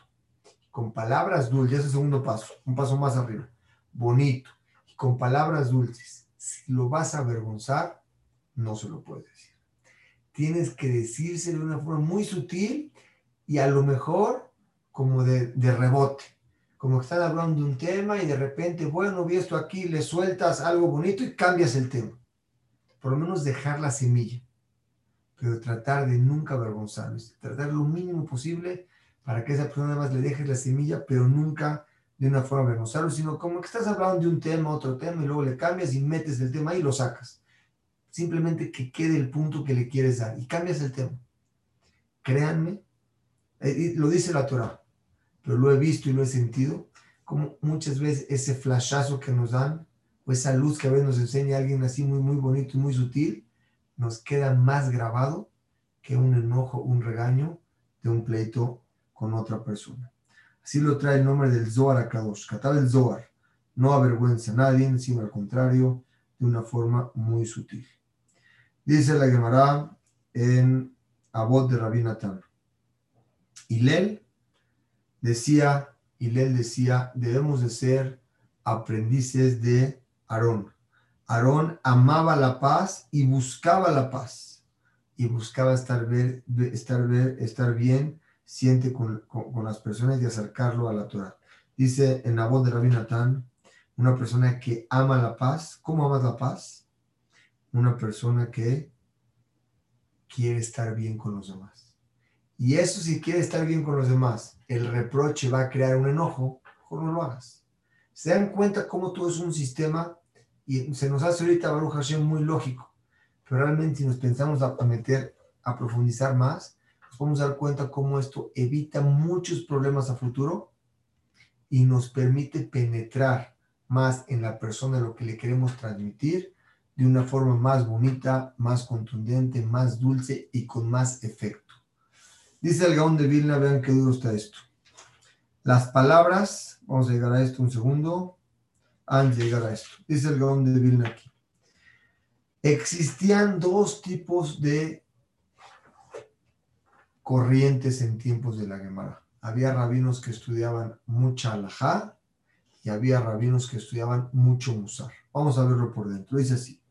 con palabras dulces, es el segundo paso, un paso más arriba, bonito, y con palabras dulces, si lo vas a avergonzar, no se lo puedes decir. Tienes que decírselo de una forma muy sutil y a lo mejor como de, rebote. Como que están hablando de un tema y de repente, bueno, vi esto aquí, le sueltas algo bonito y cambias el tema. Por lo menos dejar la semilla. Pero tratar de nunca avergonzarles. Tratar lo mínimo posible para que esa persona además le dejes la semilla, pero nunca de una forma vergonzosa, sino como que estás hablando de un tema, otro tema, y luego le cambias y metes el tema y lo sacas. Simplemente que quede el punto que le quieres dar y cambias el tema. Créanme, eh, lo dice la Torah, pero lo he visto y lo he sentido, como muchas veces ese flashazo que nos dan, o esa luz que a veces nos enseña alguien así muy, muy bonito y muy sutil, nos queda más grabado que un enojo, un regaño de un pleito con otra persona. Así lo trae el nombre del Zohar a Kadosh. Katab el Zohar. No avergüenza a nadie, sino al contrario, de una forma muy sutil. Dice la Gemara en Abod de Rabbi Natan. Hilel decía, Hilel decía, debemos de ser aprendices de Aarón. Aarón amaba la paz y buscaba la paz. Y buscaba estar, estar, estar bien, siente con, las personas y acercarlo a la Torah. Dice en la voz de Rabbi Natán, una persona que ama la paz. ¿Cómo amas la paz? Una persona que quiere estar bien con los demás. Y eso si quiere estar bien con los demás, el reproche va a crear un enojo, mejor no lo hagas. Se dan cuenta cómo todo es un sistema y se nos hace ahorita Baruch Hashem muy lógico, pero realmente si nos pensamos a, meter, a profundizar más, nos podemos dar cuenta cómo esto evita muchos problemas a futuro y nos permite penetrar más en la persona lo que le queremos transmitir de una forma más bonita, más contundente, más dulce y con más efecto. Dice el Gaón de Vilna, vean qué duro está esto. Las palabras, vamos a llegar a esto un segundo, antes de llegar a esto. Dice el Gaón de Vilna aquí. Existían dos tipos de corrientes en tiempos de la Gemara. Había rabinos que estudiaban mucha alajá y había rabinos que estudiaban mucho musar. Vamos a verlo por dentro. Dice así.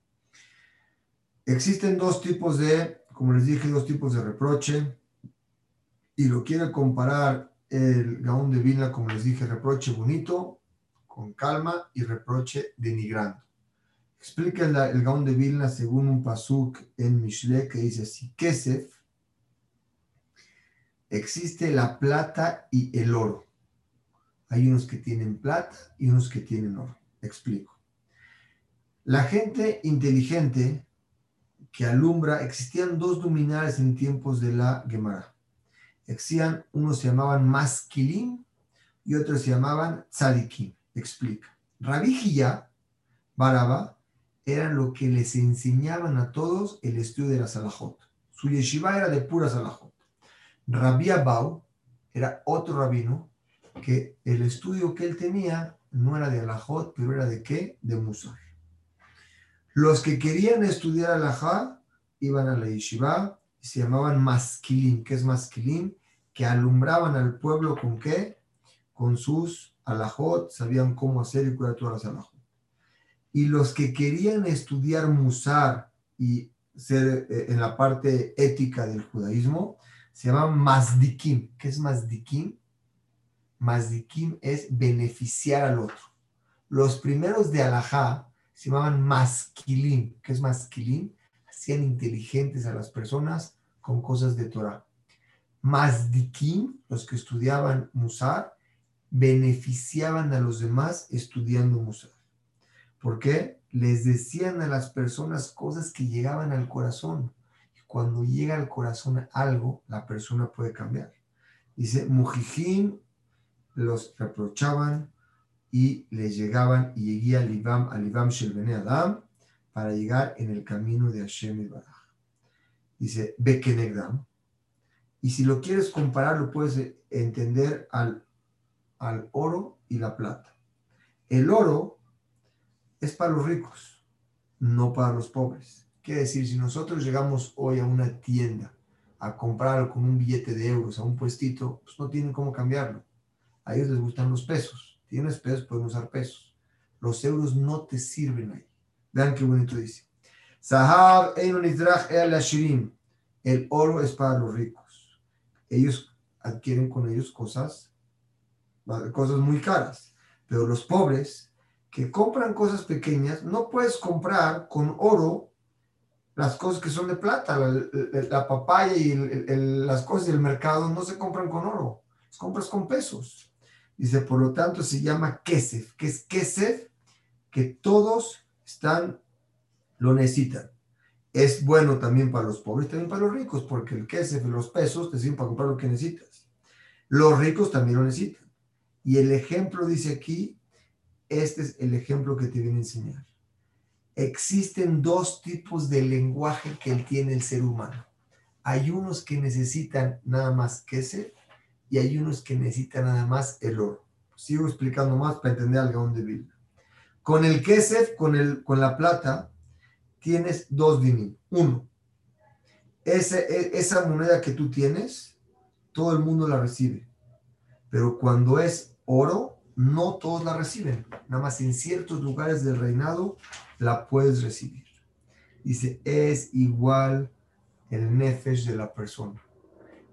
Existen dos tipos de, como les dije, dos tipos de reproche. Y lo quiere comparar el Gaón de Vilna, como les dije, reproche bonito, con calma, y reproche denigrando. Explica el, el de Vilna según un pasuk en Mishle que dice así: Kesef, existe la plata y el oro. Hay unos que tienen plata y unos que tienen oro. Explico. La gente inteligente que alumbra, existían dos luminares en tiempos de la Gemara. Existían, unos se llamaban Maskilim y otros se llamaban Tzadikim. Explica. Rabí Baraba, eran lo que les enseñaban a todos el estudio de la Salahot. Su yeshiva era de pura Salahot. Rabbi Abau era otro rabino que el estudio que él tenía no era de Alajot, pero era de qué? De Musar. Los que querían estudiar alajá iban a la yeshiva se llamaban masquilín. ¿Qué es masquilín? Que alumbraban al pueblo con qué? Con sus alajot, sabían cómo hacer y curar todas las alajot. Y los que querían estudiar musar y ser eh, en la parte ética del judaísmo, se llamaban masdikim. ¿Qué es masdikim? Masdikim es beneficiar al otro. Los primeros de alajá se llamaban masquilín. ¿Qué es masquilín? Hacían inteligentes a las personas con cosas de Torah. Masdikim, los que estudiaban Musar, beneficiaban a los demás estudiando Musar. ¿Por qué? Les decían a las personas cosas que llegaban al corazón. Y cuando llega al corazón algo, la persona puede cambiar. Dice, Mujijim los reprochaban, y les llegaban y llegué al Ibam, al Ibam Adam para llegar en el camino de Hashem y Baraj. Dice Bekenegdam. Y si lo quieres comparar, lo puedes entender al, al oro y la plata. El oro es para los ricos, no para los pobres. Quiere decir, si nosotros llegamos hoy a una tienda a comprarlo con un billete de euros a un puestito, pues no tienen cómo cambiarlo. A ellos les gustan los pesos tienes pesos, pueden usar pesos. Los euros no te sirven ahí. Vean qué bonito dice. Sahab el El oro es para los ricos. Ellos adquieren con ellos cosas, cosas muy caras. Pero los pobres que compran cosas pequeñas, no puedes comprar con oro las cosas que son de plata. La, papaya y las cosas del mercado no se compran con oro. Las compras con pesos. Dice, por lo tanto, se llama Kesef. que es Kesef? Que todos están, lo necesitan. Es bueno también para los pobres, también para los ricos, porque el Kesef y los pesos te sirven para comprar lo que necesitas. Los ricos también lo necesitan. Y el ejemplo dice aquí, este es el ejemplo que te viene a enseñar. Existen dos tipos de lenguaje que tiene el ser humano. Hay unos que necesitan nada más Kesef y hay unos que necesitan nada más el oro. Sigo explicando más para entender al Gaón de Vilna. Con el Kesef, con, el, con la plata, tienes dos dinim. Uno, e, esa moneda que tú tienes, todo el mundo la recibe. Pero cuando es oro, no todos la reciben, nada más en ciertos lugares del reinado la puedes recibir. Dice, es igual el nefesh de la persona.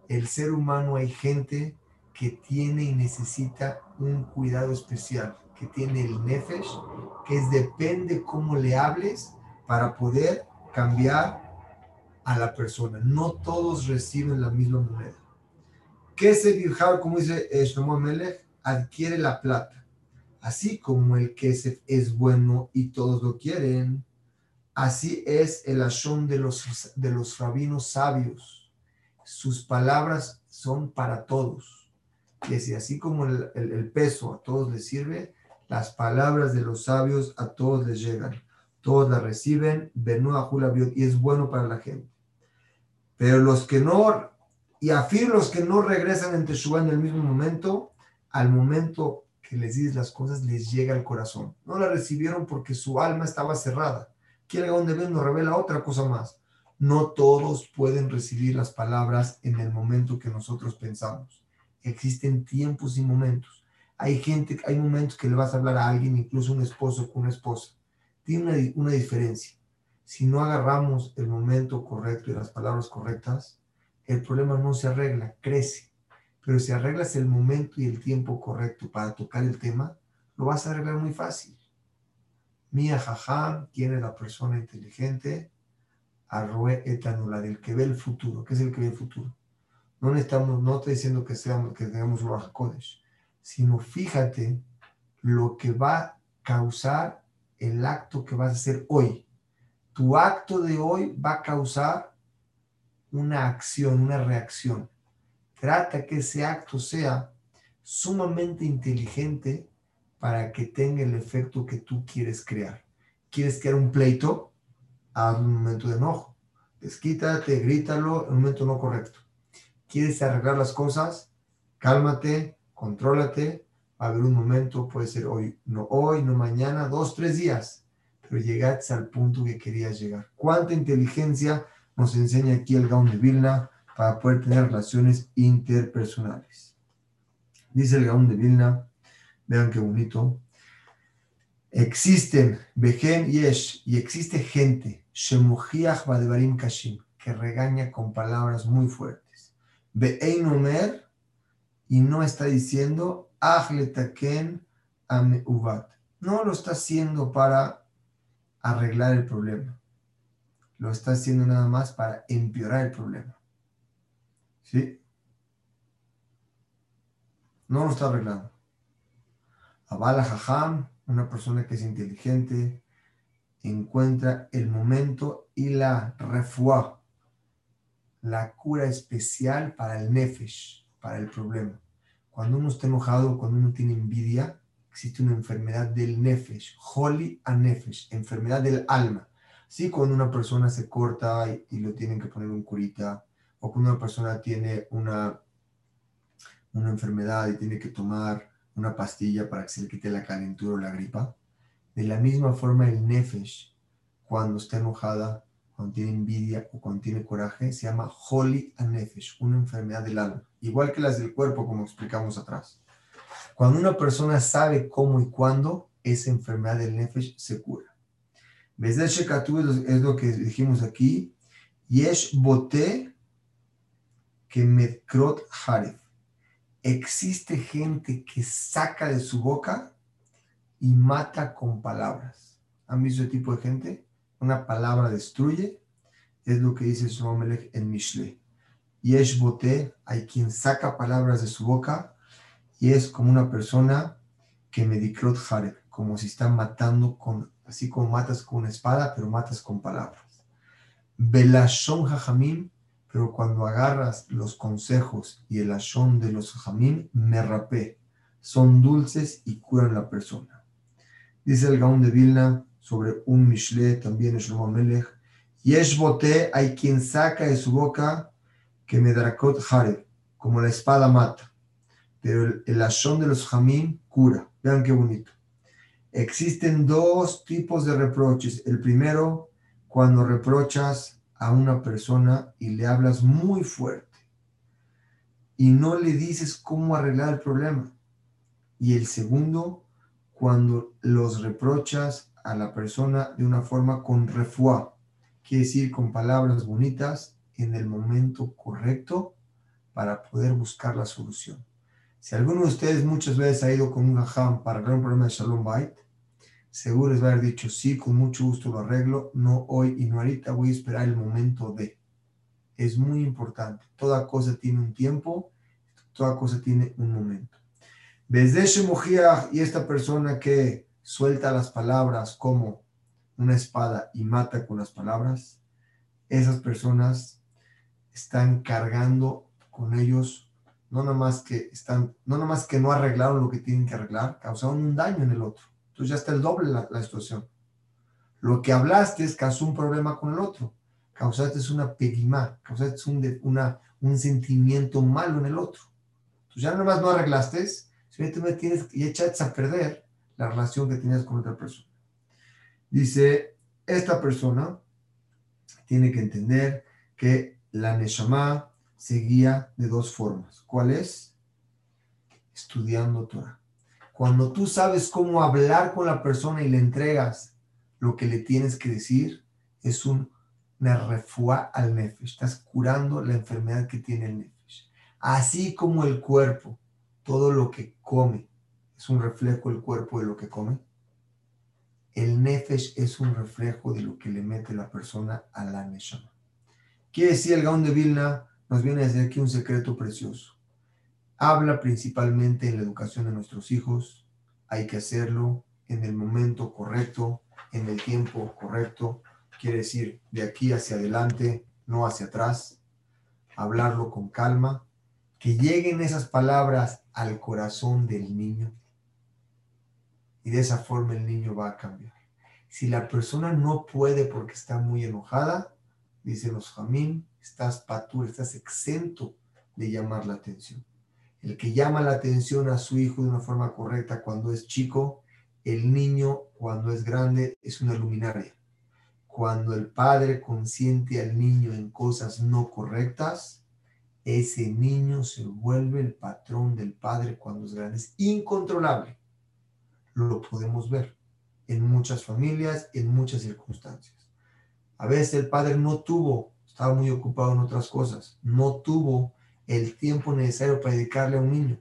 El ser humano hay gente que tiene y necesita un cuidado especial, que tiene el nefesh, que es depende cómo le hables para poder cambiar a la persona. No todos reciben la misma moneda. ¿Qué es el Como dice Shlomo Melech, adquiere la plata. Así como el kesef es bueno y todos lo quieren, así es el ashon de los, de los rabinos sabios. Sus palabras son para todos. Y así, así como el, peso a todos les sirve, las palabras de los sabios a todos les llegan. Todos las reciben, y es bueno para la gente. Pero los que no, y afirmo los que no regresan en Teshuvah en el mismo momento, al momento que les dices las cosas, les llega al corazón. No la recibieron porque su alma estaba cerrada. Quiere donde ven nos revela otra cosa más. No todos pueden recibir las palabras en el momento que nosotros pensamos. Existen tiempos y momentos. Hay gente, hay momentos que le vas a hablar a alguien, incluso un esposo con una esposa. Tiene una, una diferencia. Si no agarramos el momento correcto y las palabras correctas, el problema no se arregla, crece. Pero si arreglas el momento y el tiempo correcto para tocar el tema, lo vas a arreglar muy fácil. Mía jajam, ¿quién es la persona inteligente? Arrue etanula, del que ve el futuro. ¿Qué es el que ve el futuro? No necesitamos, no estoy diciendo que seamos, que tengamos Kodesh, sino fíjate lo que va a causar el acto que vas a hacer hoy. Tu acto de hoy va a causar una acción, una reacción. Trata que ese acto sea sumamente inteligente para que tenga el efecto que tú quieres crear. ¿Quieres crear un pleito? Haz un momento de enojo. Desquítate, grítalo en un momento no correcto. ¿Quieres arreglar las cosas? Cálmate, contrólate. A haber un momento, puede ser hoy, no hoy, no mañana, dos, tres días, pero llegaste al punto que querías llegar. ¿Cuánta inteligencia nos enseña aquí el Gaon de Vilna? para poder tener relaciones interpersonales. Dice el Gaón de Vilna, vean qué bonito. Existen, Behen Yesh, y existe gente, Shemujiach Badevarim Kashim, que regaña con palabras muy fuertes. Be'ein Omer, y no está diciendo, No lo está haciendo para arreglar el problema. Lo está haciendo nada más para empeorar el problema. ¿Sí? No lo está arreglando. Abala Jajam, una persona que es inteligente, encuentra el momento y la refuá, la cura especial para el nefesh, para el problema. Cuando uno está enojado, cuando uno tiene envidia, existe una enfermedad del nefesh, holy a nefesh, enfermedad del alma. Sí, cuando una persona se corta y, y lo tienen que poner un curita, o cuando una persona tiene una, una enfermedad y tiene que tomar una pastilla para que se le quite la calentura o la gripa, de la misma forma el nefesh, cuando está enojada, cuando tiene envidia o cuando tiene coraje, se llama holy nefesh, una enfermedad del alma, igual que las del cuerpo, como explicamos atrás. Cuando una persona sabe cómo y cuándo, esa enfermedad del nefesh se cura. Desde el es lo que dijimos aquí. Yesh bote que Medkrot Haref. Existe gente que saca de su boca y mata con palabras. ¿Han visto ese tipo de gente? Una palabra destruye. Es lo que dice Shlomelech en Mishle. es Bote, hay quien saca palabras de su boca y es como una persona que Medikrot Haref, como si está matando con, así como matas con una espada, pero matas con palabras. Belashon Jajamim pero cuando agarras los consejos y el ashon de los jamín, me rapé. Son dulces y curan la persona. Dice el Gaón de Vilna sobre un Mishle, también es Shlomo Melech. Yesh bote, hay quien saca de su boca que me drakot hareb, como la espada mata. Pero el, el de los jamín cura. Vean qué bonito. Existen dos tipos de reproches. El primero, cuando reprochas a una persona y le hablas muy fuerte y no le dices cómo arreglar el problema. Y el segundo, cuando los reprochas a la persona de una forma con refuá, quiere decir con palabras bonitas en el momento correcto para poder buscar la solución. Si alguno de ustedes muchas veces ha ido con un jajam para arreglar un problema de Shalom Bait, seguro les va a haber dicho, sí, con mucho gusto lo arreglo, no hoy y no ahorita, voy a esperar el momento de. Es muy importante. Toda cosa tiene un tiempo, toda cosa tiene un momento. Desde Shemojiach y esta persona que suelta las palabras como una espada y mata con las palabras, esas personas están cargando con ellos, no nada más que están, no nada más que no arreglaron lo que tienen que arreglar, causaron un daño en el otro. Entonces ya está el doble la, situación. Lo que hablaste es causó un problema con el otro. Causaste una pegimá, causaste un, una, un sentimiento malo en el otro. Entonces ya nada más no arreglaste, simplemente tienes y echaste a perder la relación que tenías con otra persona. Dice, esta persona tiene que entender que la Neshama se guía de dos formas. ¿Cuál es? Estudiando Torah. Cuando tú sabes cómo hablar con la persona y le entregas lo que le tienes que decir, es un refua al nefesh. Estás curando la enfermedad que tiene el nefesh. Así como el cuerpo, todo lo que come es un reflejo del cuerpo de lo que come. El nefesh es un reflejo de lo que le mete la persona a la neshama. Quiere decir el Gaon de Vilna, nos viene a decir aquí un secreto precioso. Habla principalmente en la educación de nuestros hijos. Hay que hacerlo en el momento correcto, en el tiempo correcto. Quiere decir de aquí hacia adelante, no hacia atrás. Hablarlo con calma. Que lleguen esas palabras al corazón del niño y de esa forma el niño va a cambiar. Si la persona no puede porque está muy enojada, dice los jamín, estás patur, estás exento de llamar la atención. El que llama la atención a su hijo de una forma correcta cuando es chico, el niño cuando es grande es una luminaria. Cuando el padre consiente al niño en cosas no correctas, ese niño se vuelve el patrón del padre cuando es grande. Es incontrolable lo podemos ver en muchas familias, en muchas circunstancias. A veces el padre no tuvo, estaba muy ocupado en otras cosas, no tuvo el tiempo necesario para dedicarle a un niño.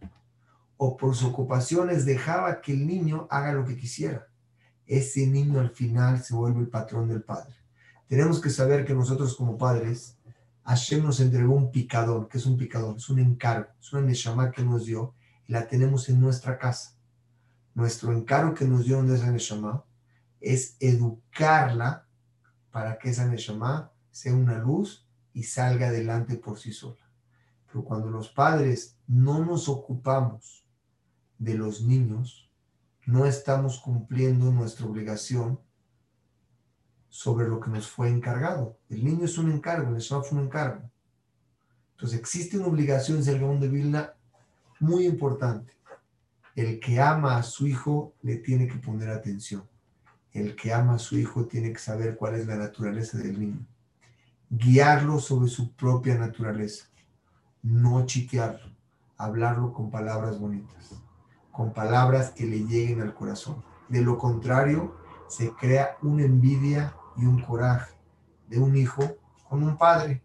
O por sus ocupaciones dejaba que el niño haga lo que quisiera. Ese niño al final se vuelve el patrón del padre. Tenemos que saber que nosotros como padres, Hashem nos entregó un picador. que es un picador? Es un encargo, es una neshama que nos dio y la tenemos en nuestra casa nuestro encargo que nos dio de esa Neshama es educarla para que esa Neshama sea una luz y salga adelante por sí sola. Pero cuando los padres no nos ocupamos de los niños, no estamos cumpliendo nuestra obligación sobre lo que nos fue encargado. El niño es un encargo, el Neshama fue un encargo. Entonces existe una obligación en Sergón de Vilna muy importante el que ama a su hijo le tiene que poner atención. El que ama a su hijo tiene que saber cuál es la naturaleza del niño. Guiarlo sobre su propia naturaleza. No chitearlo. Hablarlo con palabras bonitas. Con palabras que le lleguen al corazón. De lo contrario, se crea una envidia y un coraje de un hijo con un padre.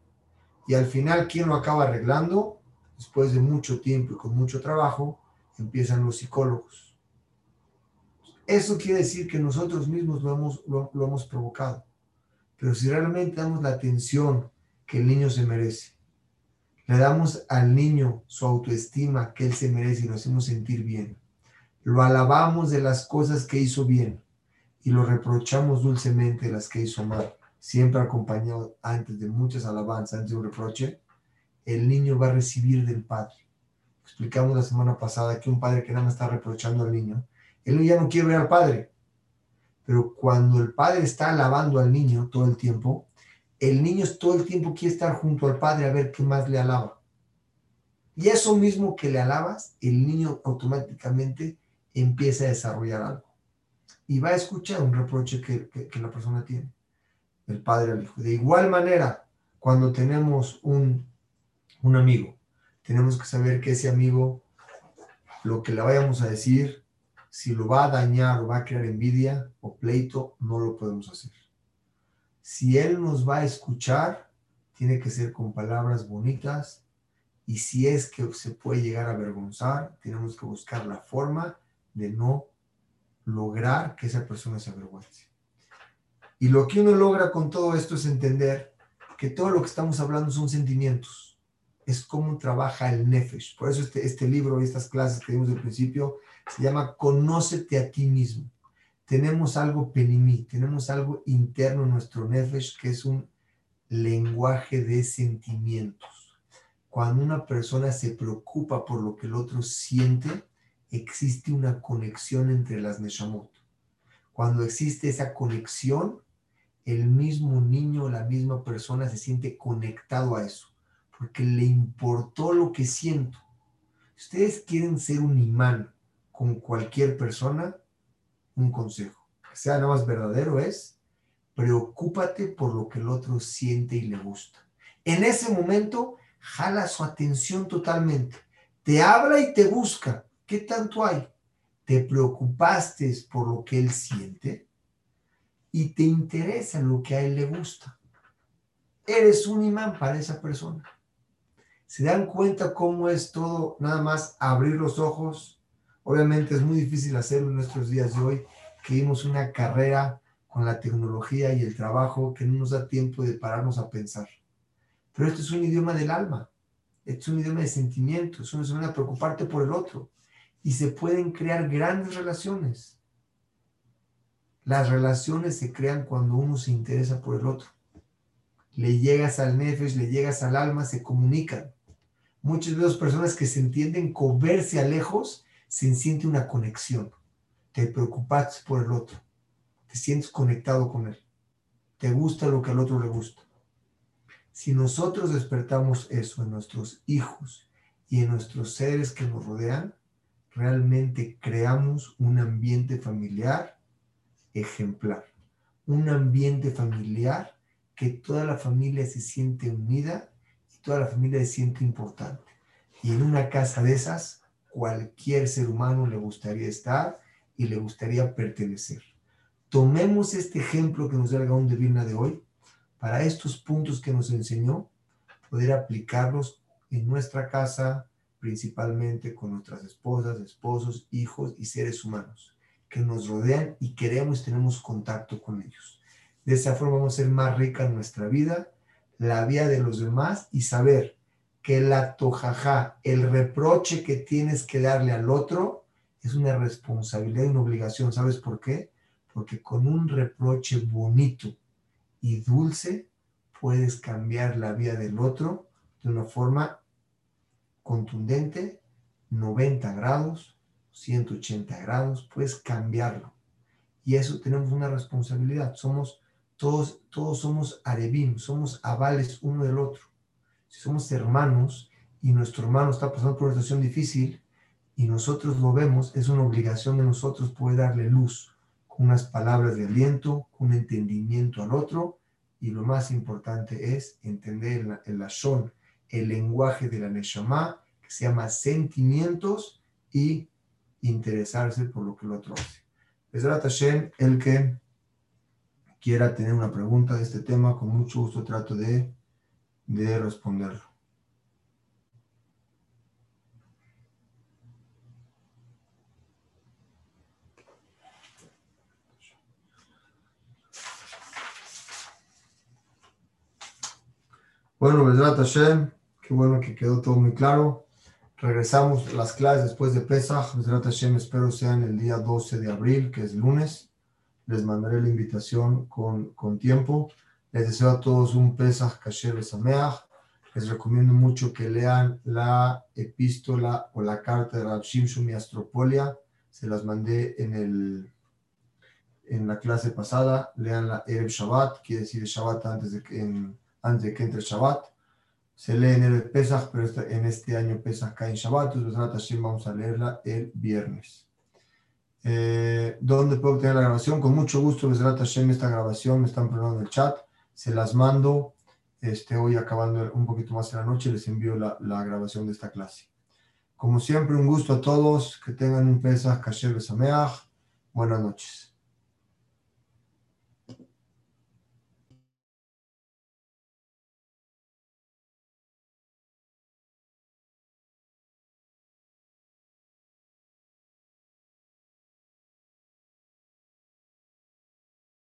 Y al final, ¿quién lo acaba arreglando? Después de mucho tiempo y con mucho trabajo, empiezan los psicólogos. Eso quiere decir que nosotros mismos lo hemos, lo, hemos provocado. Pero si realmente damos la atención que el niño se merece, le damos al niño su autoestima que él se merece y lo hacemos sentir bien, lo alabamos de las cosas que hizo bien y lo reprochamos dulcemente de las que hizo mal, siempre acompañado antes de muchas alabanzas, antes de un reproche, el niño va a recibir del Padre explicamos la semana pasada que un padre que nada más está reprochando al niño, él ya no quiere ver al padre. Pero cuando el padre está alabando al niño todo el tiempo, el niño todo el tiempo quiere estar junto al padre a ver qué más le alaba. Y eso mismo que le alabas, el niño automáticamente empieza a desarrollar algo. Y va a escuchar un reproche que, que la persona tiene, el padre al hijo. De igual manera, cuando tenemos un, un amigo tenemos que saber que ese amigo lo que le vayamos a decir, si lo va a dañar o va a crear envidia o pleito, no lo podemos hacer. Si él nos va a escuchar, tiene que ser con palabras bonitas y si es que se puede llegar a avergonzar, tenemos que buscar la forma de no lograr que esa persona se avergüence. Y lo que uno logra con todo esto es entender que todo lo que estamos hablando son sentimientos. Es cómo trabaja el nefesh. Por eso este, este libro y estas clases que vimos al principio se llama Conócete a ti mismo. Tenemos algo penimí, tenemos algo interno en nuestro nefesh que es un lenguaje de sentimientos. Cuando una persona se preocupa por lo que el otro siente, existe una conexión entre las neshamot. Cuando existe esa conexión, el mismo niño o la misma persona se siente conectado a eso, porque le importó lo que siento. ustedes quieren ser un imán con cualquier persona, un consejo, que sea nada más verdadero, es preocúpate por lo que el otro siente y le gusta. En ese momento, jala su atención totalmente. Te habla y te busca. ¿Qué tanto hay? ¿Te preocupaste por lo que él siente? y te interesa lo que a él le gusta. Eres un imán para esa persona. ¿Se dan cuenta cómo es todo nada más abrir los ojos? Obviamente es muy difícil hacerlo en nuestros días de hoy, que vimos una carrera con la tecnología y el trabajo que no nos da tiempo de pararnos a pensar. Pero esto es un idioma del alma, esto es un idioma de sentimientos, es una idioma de preocuparte por el otro. Y se pueden crear grandes relaciones las relaciones se crean cuando uno se interesa por el otro. Le llegas al nefesh, le llegas al alma, se comunican. Muchas veces personas que se entienden con verse a lejos, se siente una conexión. Te preocupas por el otro. Te sientes conectado con él. Te gusta lo que al otro le gusta. Si nosotros despertamos eso en nuestros hijos y en nuestros seres que nos rodean, realmente creamos un ambiente familiar ejemplar, un ambiente familiar que toda la familia se siente unida toda la familia se siente importante. Y en una casa de esas, cualquier ser humano le gustaría estar y le gustaría pertenecer. Tomemos este ejemplo que nos da el Gaón de Vilna de hoy para estos puntos que nos enseñó, poder aplicarlos en nuestra casa, principalmente con nuestras esposas, esposos, hijos y seres humanos que nos rodean y queremos y tenemos contacto con ellos. De esa forma vamos a ser más rica en nuestra vida, la vida de los demás y saber que la tojaja, el reproche que tienes que darle al otro, es una responsabilidad y una obligación. ¿Sabes por qué? Porque con un reproche bonito y dulce puedes cambiar la vida del otro de una forma contundente, 90 grados, 180 grados, puedes cambiarlo. Y eso tenemos una responsabilidad. Somos todos, todos somos arebim, somos avales uno del otro. Si somos hermanos y nuestro hermano está pasando por una situación difícil y nosotros lo vemos, es una obligación de nosotros poder darle luz con unas palabras de aliento, con un entendimiento al otro. Y lo más importante es entender el, el el lenguaje de la Neshama, que se llama sentimientos y interesarse por lo que el otro hace. Besrat Hashem, el que quiera tener una pregunta de este tema, con mucho gusto trato de, de responderlo. Bueno, Besrat Hashem, qué bueno que quedó todo muy claro. Regresamos las clases después de Pesach. Hashem, espero sean el día 12 de abril, que es lunes. Les mandaré la invitación con, con tiempo. Les deseo a todos un Pesach Kasher Sameach. Les recomiendo mucho que lean la epístola o la carta de Rab Shimshon y Astropolia. Se las mandé en, el, en la clase pasada. Lean la Erev Shabbat, quiere decir Shabbat antes de que, antes de que entre Shabbat se lee en el Pesach, pero este, en este año Pesach cae en Shabbat, entonces vamos a leerla el viernes. Eh, ¿Dónde puedo obtener la grabación? Con mucho gusto, Besrat Hashem, esta grabación me están poniendo en el chat, se las mando, este, hoy acabando un poquito más en la noche, les envío la, la grabación de esta clase. Como siempre, un gusto a todos. Que tengan un Pesach Kasher Besameach. Buenas noches.